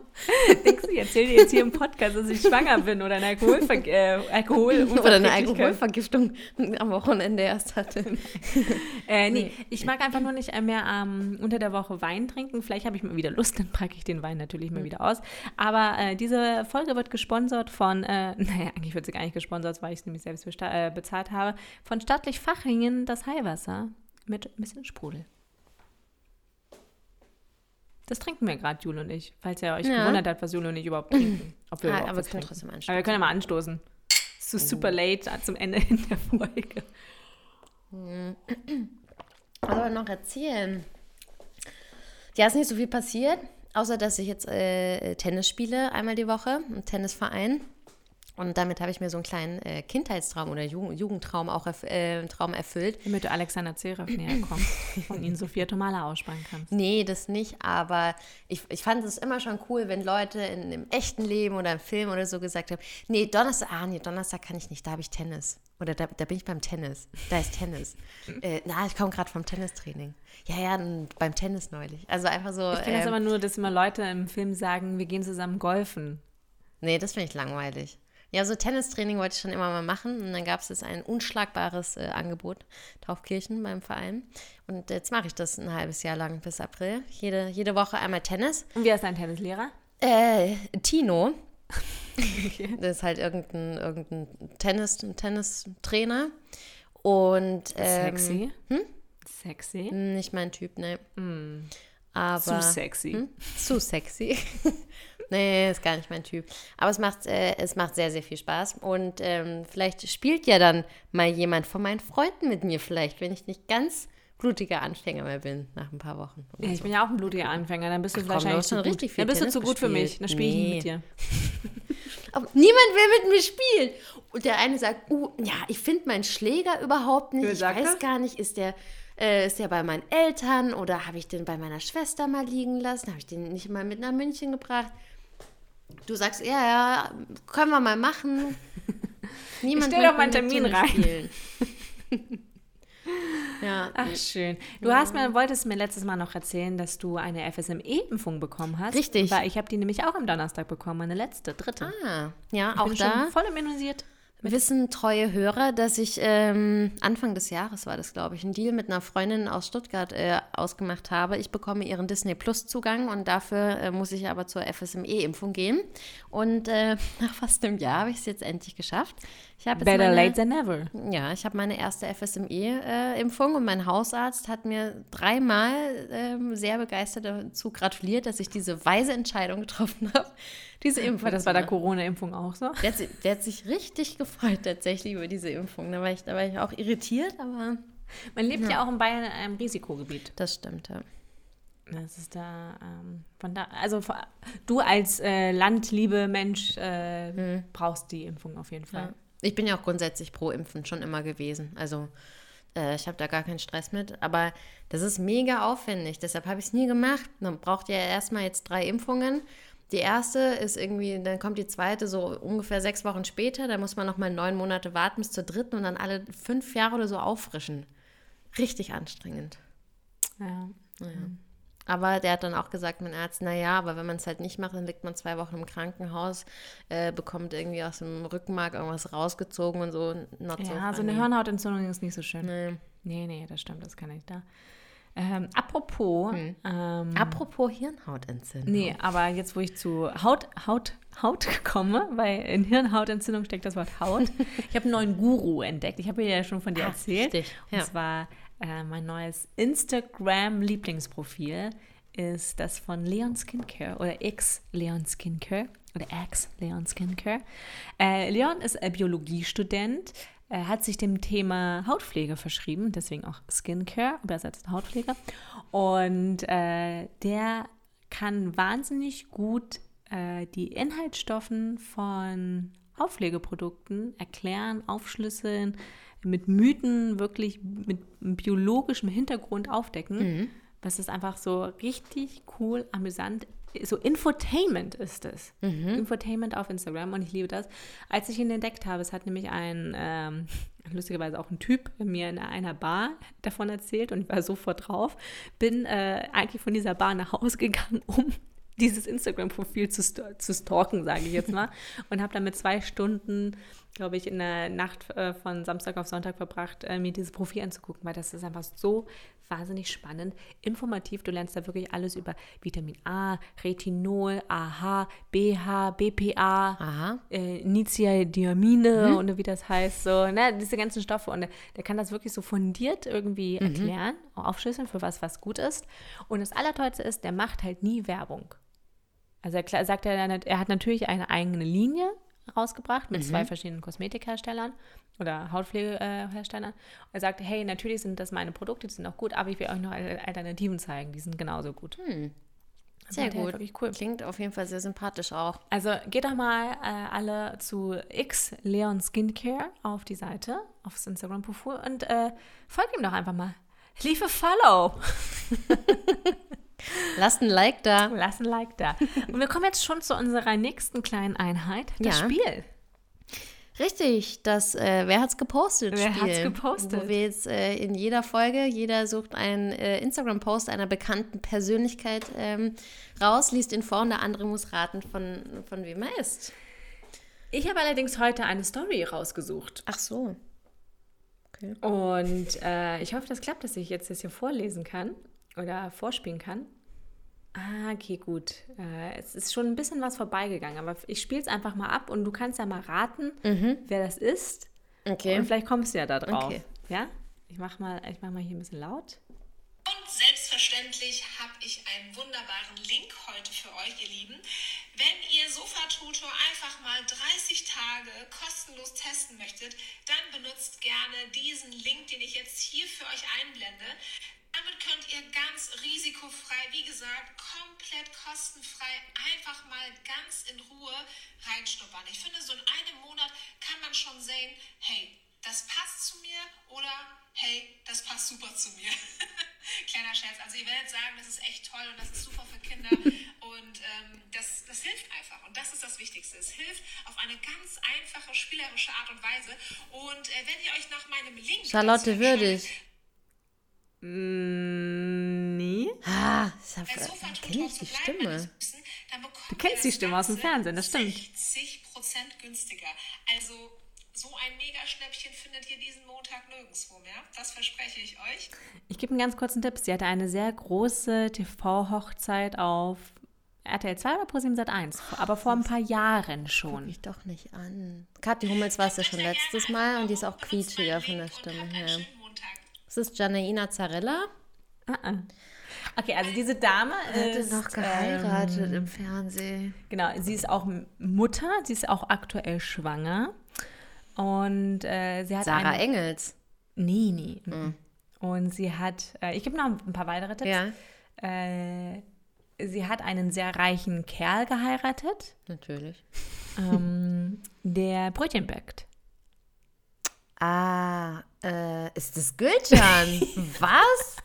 [SPEAKER 1] Denkst du, ich erzähle dir jetzt hier im Podcast, dass ich schwanger bin oder eine Alkoholver äh, Alkohol *laughs*
[SPEAKER 2] Oder eine Alkoholvergiftung am Wochenende erst hatte. *laughs*
[SPEAKER 1] äh, nee, ich mag einfach nur nicht mehr ähm, unter der Woche Wein trinken. Vielleicht habe ich mal wieder Lust, dann packe ich den Wein natürlich mal mhm. wieder aus. Aber äh, diese Folge wird gesponsert von, äh, naja, eigentlich wird sie gar nicht gesponsert, weil ich es nämlich selbst äh, bezahlt habe, von Stattlich Fachringen das Heilwasser mit ein bisschen Sprudel. Das trinken wir gerade, Jule und ich, falls ihr euch ja. gewundert habt, was Jule und ich überhaupt trinken. *clears throat*
[SPEAKER 2] Ob wir ah, aber wir können trotzdem anstoßen.
[SPEAKER 1] Aber wir können ja mal anstoßen. Es ist oh. super late zum Ende *laughs* in der Folge.
[SPEAKER 2] Was soll ich noch erzählen? Ja, ist nicht so viel passiert, außer dass ich jetzt äh, Tennis spiele einmal die Woche, im Tennisverein. Und damit habe ich mir so einen kleinen äh, Kindheitstraum oder Jugend Jugendtraum auch erf äh, Traum erfüllt.
[SPEAKER 1] Damit du Alexander Zverev näher *laughs* kommst und ihn Sophia Tomala ausspannen kannst.
[SPEAKER 2] Nee, das nicht, aber ich, ich fand es immer schon cool, wenn Leute in, im echten Leben oder im Film oder so gesagt haben, nee, Donnerstag, ah nee, Donnerstag kann ich nicht, da habe ich Tennis. Oder da, da bin ich beim Tennis. Da ist Tennis. *laughs* äh, na, ich komme gerade vom Tennistraining. Ja, ja, beim Tennis neulich. Also einfach so.
[SPEAKER 1] Ich kenne ähm, das aber nur, dass immer Leute im Film sagen, wir gehen zusammen golfen.
[SPEAKER 2] Nee, das finde ich langweilig. Ja, so Tennistraining wollte ich schon immer mal machen. Und dann gab es ein unschlagbares äh, Angebot, Taufkirchen beim Verein. Und jetzt mache ich das ein halbes Jahr lang bis April. Jede, jede Woche einmal Tennis.
[SPEAKER 1] Und wer ist dein Tennislehrer?
[SPEAKER 2] Äh, Tino. *laughs* Okay. Das ist halt irgendein, irgendein Tennis, Tennistrainer. Und
[SPEAKER 1] ähm, sexy.
[SPEAKER 2] Hm?
[SPEAKER 1] Sexy?
[SPEAKER 2] Nicht mein Typ, ne.
[SPEAKER 1] Mm.
[SPEAKER 2] Aber,
[SPEAKER 1] zu sexy. Hm?
[SPEAKER 2] Zu sexy. *laughs* Nee, ist gar nicht mein Typ. Aber es macht, äh, es macht sehr, sehr viel Spaß. Und ähm, vielleicht spielt ja dann mal jemand von meinen Freunden mit mir, vielleicht, wenn ich nicht ganz blutiger Anfänger mehr bin nach ein paar Wochen.
[SPEAKER 1] Ja, ich so. bin ja auch ein blutiger Anfänger. Dann bist du Ach, wahrscheinlich komm, du zu gut. Dann bist Tennis du zu gut gespielt. für mich. Dann spiele nee. ich mit dir. *laughs*
[SPEAKER 2] Niemand will mit mir spielen. Und der eine sagt, uh, ja, ich finde meinen Schläger überhaupt nicht. Ich weiß gar nicht, ist der äh, ist der bei meinen Eltern oder habe ich den bei meiner Schwester mal liegen lassen? Habe ich den nicht mal mit nach München gebracht? Du sagst, ja, ja, können wir mal machen. *laughs*
[SPEAKER 1] Niemand ich stell doch mal einen Termin rein. *laughs*
[SPEAKER 2] ja.
[SPEAKER 1] Ach, schön. Du ja. hast mir, wolltest mir letztes Mal noch erzählen, dass du eine FSME-Impfung bekommen hast.
[SPEAKER 2] Richtig.
[SPEAKER 1] Weil ich habe die nämlich auch am Donnerstag bekommen, meine letzte, dritte.
[SPEAKER 2] Ah, ja,
[SPEAKER 1] ich
[SPEAKER 2] auch
[SPEAKER 1] bin
[SPEAKER 2] da.
[SPEAKER 1] Schon voll immunisiert
[SPEAKER 2] wissen treue Hörer, dass ich ähm, Anfang des Jahres war das, glaube ich, einen Deal mit einer Freundin aus Stuttgart äh, ausgemacht habe. Ich bekomme ihren Disney Plus Zugang und dafür äh, muss ich aber zur FSME-Impfung gehen. Und äh, *laughs* nach fast einem Jahr habe ich es jetzt endlich geschafft.
[SPEAKER 1] Better meine, late than never.
[SPEAKER 2] Ja, ich habe meine erste FSME-Impfung und mein Hausarzt hat mir dreimal ähm, sehr begeistert dazu gratuliert, dass ich diese weise Entscheidung getroffen *laughs* habe diese Impfung.
[SPEAKER 1] Das war der Corona-Impfung auch so?
[SPEAKER 2] Der hat, sich, der hat, sich richtig gefreut tatsächlich über diese Impfung. Da war ich, da war ich auch irritiert, aber.
[SPEAKER 1] Man lebt ja, ja auch in Bayern in einem Risikogebiet.
[SPEAKER 2] Das stimmt, ja.
[SPEAKER 1] Das ist da, ähm, von da, also du als äh, landliebe Mensch äh, hm. brauchst die Impfung auf jeden Fall. Ja.
[SPEAKER 2] Ich bin ja auch grundsätzlich pro Impfen schon immer gewesen. Also äh, ich habe da gar keinen Stress mit. Aber das ist mega aufwendig. Deshalb habe ich es nie gemacht. Man braucht ja erstmal jetzt drei Impfungen. Die erste ist irgendwie, dann kommt die zweite so ungefähr sechs Wochen später. Da muss man nochmal neun Monate warten bis zur dritten und dann alle fünf Jahre oder so auffrischen. Richtig anstrengend.
[SPEAKER 1] Ja.
[SPEAKER 2] Naja. Aber der hat dann auch gesagt, mein Arzt, naja, aber wenn man es halt nicht macht, dann liegt man zwei Wochen im Krankenhaus, äh, bekommt irgendwie aus dem Rückenmark irgendwas rausgezogen und so.
[SPEAKER 1] Not ja, so, so eine Hirnhautentzündung ist nicht so schön.
[SPEAKER 2] Nee.
[SPEAKER 1] Nee, nee, das stimmt, das kann ich da. Ähm, apropos. Hm. Ähm,
[SPEAKER 2] apropos Hirnhautentzündung.
[SPEAKER 1] Nee, aber jetzt, wo ich zu Haut, Haut, Haut komme, weil in Hirnhautentzündung steckt das Wort Haut. *laughs* ich habe einen neuen Guru entdeckt. Ich habe ja schon von dir Ach, erzählt. Richtig. Ja. Und zwar äh, mein neues Instagram-Lieblingsprofil ist das von Leon Skincare oder X Leon Skincare oder Ex Leon Skincare. Äh, Leon ist ein Biologiestudent, er hat sich dem Thema Hautpflege verschrieben, deswegen auch Skincare, übersetzt Hautpflege. Und äh, der kann wahnsinnig gut äh, die Inhaltsstoffen von Hautpflegeprodukten erklären, aufschlüsseln, mit Mythen wirklich mit biologischem Hintergrund aufdecken. Mhm. Das ist einfach so richtig cool, amüsant so Infotainment ist es. Mhm. Infotainment auf Instagram und ich liebe das. Als ich ihn entdeckt habe, es hat nämlich ein, ähm, *laughs* lustigerweise auch ein Typ mir in einer Bar davon erzählt und ich war sofort drauf, bin äh, eigentlich von dieser Bar nach Hause *laughs* gegangen, um dieses Instagram-Profil zu, zu stalken, sage ich jetzt mal. *laughs* und habe damit zwei Stunden, glaube ich, in der Nacht äh, von Samstag auf Sonntag verbracht, äh, mir dieses Profil anzugucken, weil das ist einfach so wahnsinnig spannend, informativ. Du lernst da wirklich alles über Vitamin A, Retinol, AHA, BH, BPA, Aha. äh, Niziadiamine mhm. und wie das heißt, so, ne, diese ganzen Stoffe. Und der kann das wirklich so fundiert irgendwie mhm. erklären, aufschlüsseln, für was was gut ist. Und das Allertollste ist, der macht halt nie Werbung. Also er sagt er, er hat natürlich eine eigene Linie rausgebracht mit mhm. zwei verschiedenen Kosmetikherstellern oder Hautpflegeherstellern. Er sagte, hey, natürlich sind das meine Produkte, die sind auch gut, aber ich will euch noch Alternativen zeigen, die sind genauso gut. Hm.
[SPEAKER 2] Sehr gut. Cool. Klingt auf jeden Fall sehr sympathisch auch.
[SPEAKER 1] Also geht doch mal äh, alle zu X Leon Skincare auf die Seite, aufs Instagram-Profil und äh, folgt ihm doch einfach mal. Liebe Follow! *laughs*
[SPEAKER 2] Lasst ein Like da.
[SPEAKER 1] Lasst ein Like da. Und wir kommen jetzt schon zu unserer nächsten kleinen Einheit, das ja. Spiel.
[SPEAKER 2] Richtig, das äh, Wer hat's gepostet?
[SPEAKER 1] Wer Spiel, hat's gepostet?
[SPEAKER 2] Wo wir jetzt äh, in jeder Folge, jeder sucht einen äh, Instagram-Post einer bekannten Persönlichkeit ähm, raus, liest ihn vor und der andere muss raten, von, von wem er ist.
[SPEAKER 1] Ich habe allerdings heute eine Story rausgesucht.
[SPEAKER 2] Ach so.
[SPEAKER 1] Okay. Und äh, ich hoffe, das klappt, dass ich jetzt das hier vorlesen kann oder vorspielen kann. Ah, okay, gut. Äh, es ist schon ein bisschen was vorbeigegangen, aber ich spiele es einfach mal ab und du kannst ja mal raten, mhm. wer das ist. Okay. Und vielleicht kommst du ja da drauf. Okay. Ja? Ich mach, mal, ich mach mal hier ein bisschen laut.
[SPEAKER 3] Und selbstverständlich habe ich einen wunderbaren Link heute für euch, ihr Lieben. Wenn ihr Sofa-Tutor einfach mal 30 Tage kostenlos testen möchtet, dann benutzt gerne diesen Link, den ich jetzt hier für euch einblende. Damit könnt ihr ganz risikofrei, wie gesagt, komplett kostenfrei einfach mal ganz in Ruhe reinschnuppern. Ich finde, so in einem Monat kann man schon sehen, hey, das passt zu mir oder hey, das passt super zu mir. *laughs* Kleiner Scherz. Also ihr werdet sagen, das ist echt toll und das ist super für Kinder und ähm, das, das hilft einfach und das ist das Wichtigste. Es hilft auf eine ganz einfache, spielerische Art und Weise und äh, wenn ihr euch nach meinem Link...
[SPEAKER 2] Charlotte Würdig.
[SPEAKER 1] Mm, nee.
[SPEAKER 2] Ah, ich hab, äh, kenne ich die Stimme.
[SPEAKER 1] du kennst die Stimme aus dem Fernsehen, das stimmt.
[SPEAKER 3] 60 günstiger. Also so ein Mega-Schnäppchen findet ihr diesen Montag nirgendwo mehr. Das verspreche ich euch.
[SPEAKER 1] Ich gebe einen ganz kurzen Tipp. Sie hatte eine sehr große TV-Hochzeit auf RTL 2 oder ProSieben Sat 1, aber vor ein paar Jahren schon. Guck
[SPEAKER 2] ich doch nicht an. Kathi Hummels war es ja schon letztes Mal und die ist auch quietschiger von der Stimme her. Das ist Janaina Zarella.
[SPEAKER 1] Uh -uh. Okay, also diese Dame
[SPEAKER 2] Hatte ist noch geheiratet ähm, im Fernsehen.
[SPEAKER 1] Genau, sie ist auch Mutter, sie ist auch aktuell schwanger und äh, sie hat
[SPEAKER 2] Sarah einen, Engels.
[SPEAKER 1] Nee, nee. Mhm. Und sie hat, äh, ich gebe noch ein paar weitere Tipps. Ja. Äh, sie hat einen sehr reichen Kerl geheiratet.
[SPEAKER 2] Natürlich.
[SPEAKER 1] Ähm, der Brötchen backt.
[SPEAKER 2] Ah, äh, ist das Gülcan? *laughs* Was?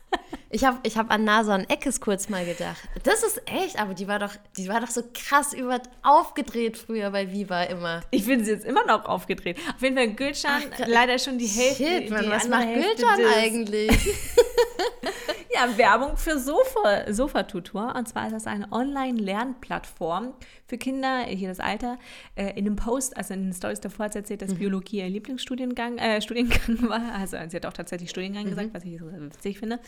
[SPEAKER 2] Ich habe ich hab an Nason Eckes kurz mal gedacht. Das ist echt, aber die war doch, die war doch so krass über, aufgedreht früher bei Viva immer.
[SPEAKER 1] Ich finde sie jetzt immer noch aufgedreht. Auf jeden Fall Gülcan, leider schon die Hälfte.
[SPEAKER 2] Shit, Mann, was macht Gülcan eigentlich? *laughs* *laughs*
[SPEAKER 1] Ja, Werbung für Sofa, Sofa-Tutor. Und zwar ist das eine Online-Lernplattform für Kinder, hier das Alter. Äh, in einem Post, also in den Stories davor hat sie erzählt, dass mhm. Biologie ihr Lieblingsstudiengang äh, Studiengang *laughs* war. Also sie hat auch tatsächlich Studiengang mhm. gesagt, was ich so witzig finde.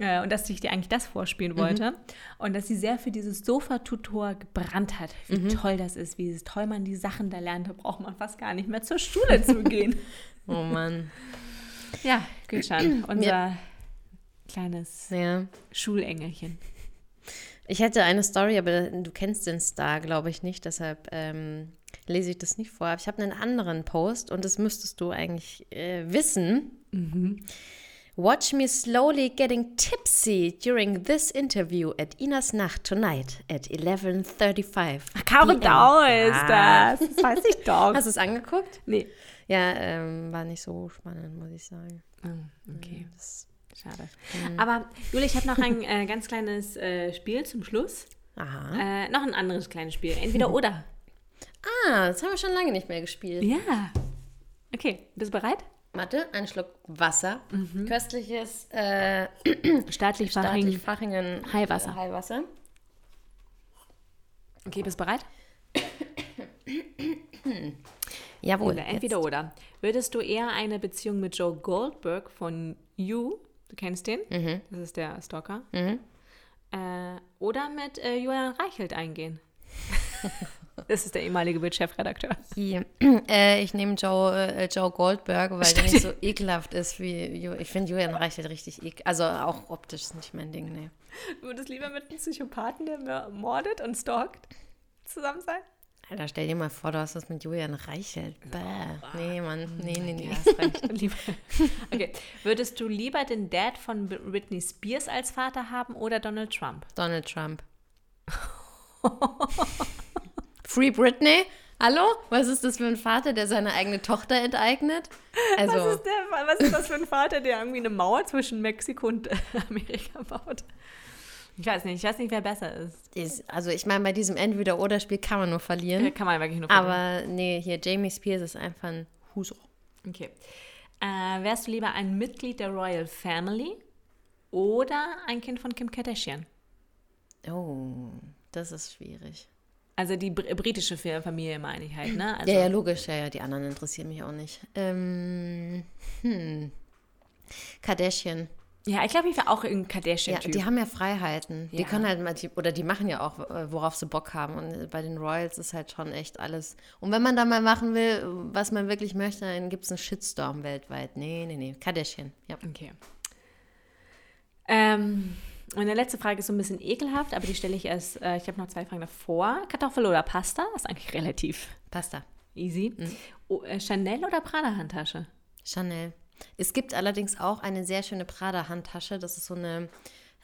[SPEAKER 1] Äh, und dass ich dir eigentlich das vorspielen mhm. wollte. Und dass sie sehr für dieses Sofa-Tutor gebrannt hat. Wie mhm. toll das ist, wie toll man die Sachen da lernt. Da braucht man fast gar nicht mehr zur Schule zu *laughs* gehen.
[SPEAKER 2] oh Mann.
[SPEAKER 1] Ja, Gülschan, unser ja. kleines ja. Schulengelchen.
[SPEAKER 2] Ich hätte eine Story, aber du kennst den Star, glaube ich, nicht. Deshalb ähm, lese ich das nicht vor. Aber ich habe einen anderen Post und das müsstest du eigentlich äh, wissen. Mhm. Watch me slowly getting tipsy during this interview at Inas Nacht tonight at 11.35.
[SPEAKER 1] Ach, Caro Dau ist das. Das weiß ich doch.
[SPEAKER 2] Hast du es angeguckt?
[SPEAKER 1] Nee.
[SPEAKER 2] Ja, ähm, war nicht so spannend, muss ich sagen.
[SPEAKER 1] Oh, okay. Das, Schade. Mhm. Aber Juli, ich habe noch ein äh, ganz kleines äh, Spiel zum Schluss. Aha. Äh, noch ein anderes kleines Spiel. Entweder oder. *laughs*
[SPEAKER 2] Ah, das haben wir schon lange nicht mehr gespielt.
[SPEAKER 1] Ja. Okay, bist du bereit?
[SPEAKER 2] Warte, einen Schluck Wasser. Mhm. Köstliches äh, *clears throat*
[SPEAKER 1] staatlich, staatlich
[SPEAKER 2] Fachingen
[SPEAKER 1] Heilwasser.
[SPEAKER 2] Heilwasser.
[SPEAKER 1] Okay, bist du bereit?
[SPEAKER 2] Jawohl.
[SPEAKER 1] Oder entweder jetzt. oder. Würdest du eher eine Beziehung mit Joe Goldberg von You, du kennst den, mhm. das ist der Stalker, mhm. äh, oder mit äh, Julian Reichelt eingehen? *laughs* Das ist der ehemalige Bildchefredakteur. *clears throat*
[SPEAKER 2] Äh, ich nehme Joe, äh, Joe Goldberg, weil der nicht so ekelhaft ist wie. Ich finde Julian Reichelt richtig ekelhaft. Also auch optisch ist nicht mein Ding, nee.
[SPEAKER 1] Du würdest lieber mit einem Psychopathen, der mordet und stalkt, zusammen sein?
[SPEAKER 2] Alter, stell dir mal vor, du hast das mit Julian Reichelt. Bäh. Nee, Mann. Nee, nee, nee. *laughs*
[SPEAKER 1] okay. Würdest du lieber den Dad von Britney Spears als Vater haben oder Donald Trump?
[SPEAKER 2] Donald Trump. *laughs* Free Britney? Hallo? Was ist das für ein Vater, der seine eigene Tochter enteignet?
[SPEAKER 1] Also, was, ist der, was ist das für ein Vater, der irgendwie eine Mauer zwischen Mexiko und *laughs* Amerika baut? Ich weiß nicht, ich weiß nicht, wer besser ist.
[SPEAKER 2] also ich meine, bei diesem Entweder-Oder-Spiel kann man nur verlieren. Ja,
[SPEAKER 1] kann man wirklich nur
[SPEAKER 2] verlieren. Aber nee, hier Jamie Spears ist einfach ein Huso.
[SPEAKER 1] Okay. Äh, wärst du lieber ein Mitglied der Royal Family oder ein Kind von Kim Kardashian?
[SPEAKER 2] Oh, das ist schwierig.
[SPEAKER 1] Also die br britische Familie meine ich halt, ne? Also
[SPEAKER 2] ja, ja, logisch. Ja, ja, die anderen interessieren mich auch nicht. Ähm, hm. Kardashian.
[SPEAKER 1] Ja, ich glaube, ich wäre auch ein Kardashian-Typ.
[SPEAKER 2] Ja, die haben ja Freiheiten. Ja. Die können halt mal, oder die machen ja auch, äh, worauf sie Bock haben. Und bei den Royals ist halt schon echt alles. Und wenn man da mal machen will, was man wirklich möchte, dann gibt es einen Shitstorm weltweit. Nee, nee, nee. Kardashian, ja.
[SPEAKER 1] Okay. Ähm, und die letzte Frage ist so ein bisschen ekelhaft, aber die stelle ich erst, äh, ich habe noch zwei Fragen davor. Kartoffel oder Pasta? Das ist eigentlich relativ.
[SPEAKER 2] Pasta.
[SPEAKER 1] Easy. Mhm. Oh, äh, Chanel oder Prada-Handtasche?
[SPEAKER 2] Chanel. Es gibt allerdings auch eine sehr schöne Prada-Handtasche. Das ist so eine,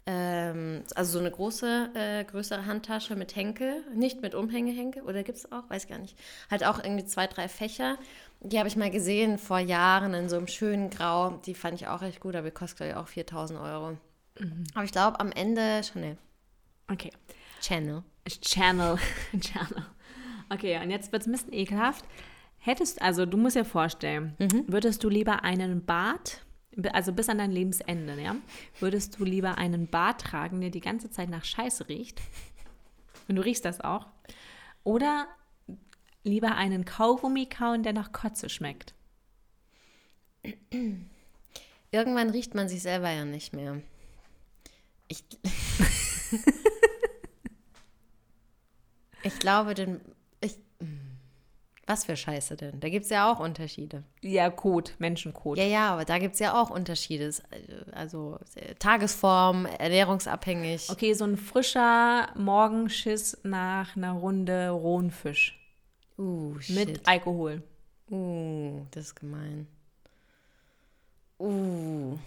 [SPEAKER 2] ähm, also so eine große, äh, größere Handtasche mit Henkel, nicht mit Umhängehenkel, oder gibt es auch? Weiß gar nicht. Halt auch irgendwie zwei, drei Fächer. Die habe ich mal gesehen vor Jahren in so einem schönen Grau. Die fand ich auch echt gut, aber die kostet ja auch 4000 Euro. Mhm. Aber ich glaube am Ende Chanel.
[SPEAKER 1] Okay.
[SPEAKER 2] Channel.
[SPEAKER 1] Channel. *laughs* Channel. Okay, und jetzt wird es ein bisschen ekelhaft. Hättest, also du musst dir vorstellen, mhm. würdest du lieber einen Bart, also bis an dein Lebensende, ja, würdest du lieber einen Bart tragen, der die ganze Zeit nach Scheiße riecht? Und du riechst das auch. Oder lieber einen Kaugummi kauen, der nach Kotze schmeckt?
[SPEAKER 2] Irgendwann riecht man sich selber ja nicht mehr. Ich, *laughs* ich glaube, den, ich, was für Scheiße denn? Da gibt es ja auch Unterschiede.
[SPEAKER 1] Ja, Kot, Menschenkot.
[SPEAKER 2] Ja, ja, aber da gibt es ja auch Unterschiede. Also Tagesform, ernährungsabhängig.
[SPEAKER 1] Okay, so ein frischer Morgenschiss nach einer Runde rohen Fisch.
[SPEAKER 2] Uh, shit.
[SPEAKER 1] Mit Alkohol.
[SPEAKER 2] Uh, das ist gemein. Uh.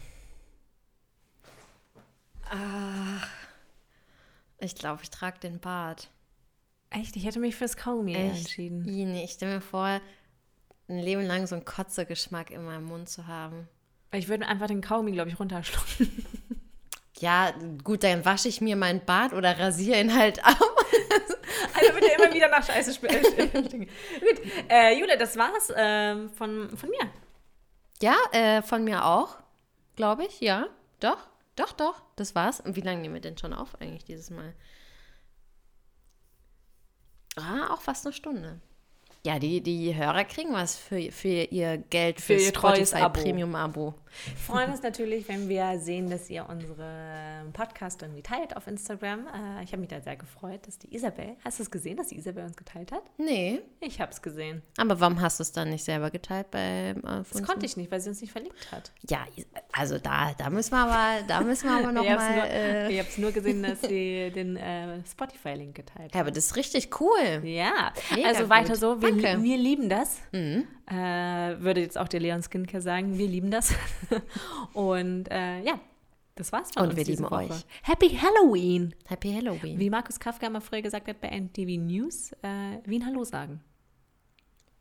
[SPEAKER 2] Ach. Ich glaube, ich trage den Bart.
[SPEAKER 1] Echt? Ich hätte mich fürs Kaugummi Echt? entschieden.
[SPEAKER 2] Nee, ich stelle mir vor, ein Leben lang so einen Kotzegeschmack in meinem Mund zu haben.
[SPEAKER 1] Ich würde einfach den Kaugummi, glaube ich, runterschlucken.
[SPEAKER 2] Ja, gut, dann wasche ich mir meinen Bart oder rasiere ihn halt ab. *laughs*
[SPEAKER 1] also bitte immer wieder nach Scheiße spielen. *laughs* gut, äh, Jule, das war's äh, von, von mir.
[SPEAKER 2] Ja, äh, von mir auch, glaube ich, ja, doch. Doch, doch, das war's. Und wie lange nehmen wir denn schon auf eigentlich dieses Mal? Ah, auch fast eine Stunde. Ja, die, die Hörer kriegen was für, für ihr Geld für,
[SPEAKER 1] Für ihr
[SPEAKER 2] Spotify
[SPEAKER 1] Abo.
[SPEAKER 2] Premium-Abo.
[SPEAKER 1] Freuen uns natürlich, wenn wir sehen, dass ihr unseren Podcast irgendwie teilt auf Instagram. Äh, ich habe mich da sehr gefreut, dass die Isabel, hast du es gesehen, dass die Isabel uns geteilt hat?
[SPEAKER 2] Nee,
[SPEAKER 1] Ich habe es gesehen.
[SPEAKER 2] aber warum hast du es dann nicht selber geteilt bei äh,
[SPEAKER 1] Das konnte ich nicht, weil sie uns nicht verlinkt hat.
[SPEAKER 2] Ja, also da, da müssen wir aber, da müssen wir aber *laughs* noch
[SPEAKER 1] ich habe
[SPEAKER 2] mal.
[SPEAKER 1] nur,
[SPEAKER 2] Äh,
[SPEAKER 1] ich hab's nur gesehen, dass sie *laughs* den äh, Spotify-Link geteilt
[SPEAKER 2] ja,
[SPEAKER 1] hat.
[SPEAKER 2] aber das ist richtig cool.
[SPEAKER 1] Ja,
[SPEAKER 2] Mega
[SPEAKER 1] also
[SPEAKER 2] gut.
[SPEAKER 1] weiter so. Wir,
[SPEAKER 2] Danke. Mhm.
[SPEAKER 1] wir lieben das. Äh, würde jetzt auch der Leon Skincare sagen. Wir lieben das. *laughs* Und äh, ja, das war's von
[SPEAKER 2] Und
[SPEAKER 1] uns
[SPEAKER 2] wir lieben
[SPEAKER 1] Woche.
[SPEAKER 2] euch.
[SPEAKER 1] Happy Halloween!
[SPEAKER 2] Happy Halloween.
[SPEAKER 1] Wie Markus Kafka immer früher gesagt hat bei NTV News, äh, wie ein Hallo sagen.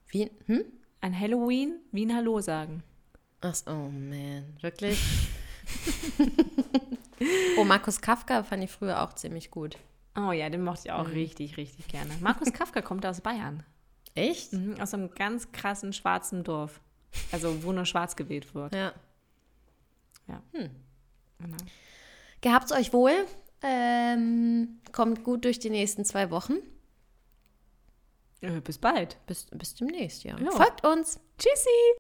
[SPEAKER 2] Wie, hm?
[SPEAKER 1] Ein Halloween wie ein Hallo sagen.
[SPEAKER 2] Ach, oh man, wirklich? *laughs* oh, Markus Kafka fand ich früher auch ziemlich gut.
[SPEAKER 1] Oh ja, den mochte ich
[SPEAKER 2] Mhm.
[SPEAKER 1] auch richtig, richtig gerne. Markus Kafka kommt aus Bayern.
[SPEAKER 2] Echt?
[SPEAKER 1] Mhm, aus einem ganz krassen schwarzen Dorf. Also, wo nur schwarz gewählt wird.
[SPEAKER 2] Ja.
[SPEAKER 1] Ja. Genau.
[SPEAKER 2] Gehabt's euch wohl. Ähm, kommt gut durch die nächsten zwei Wochen.
[SPEAKER 1] Äh, bis bald.
[SPEAKER 2] Bis, bis demnächst, ja.
[SPEAKER 1] Ja.
[SPEAKER 2] Folgt uns.
[SPEAKER 1] Tschüssi!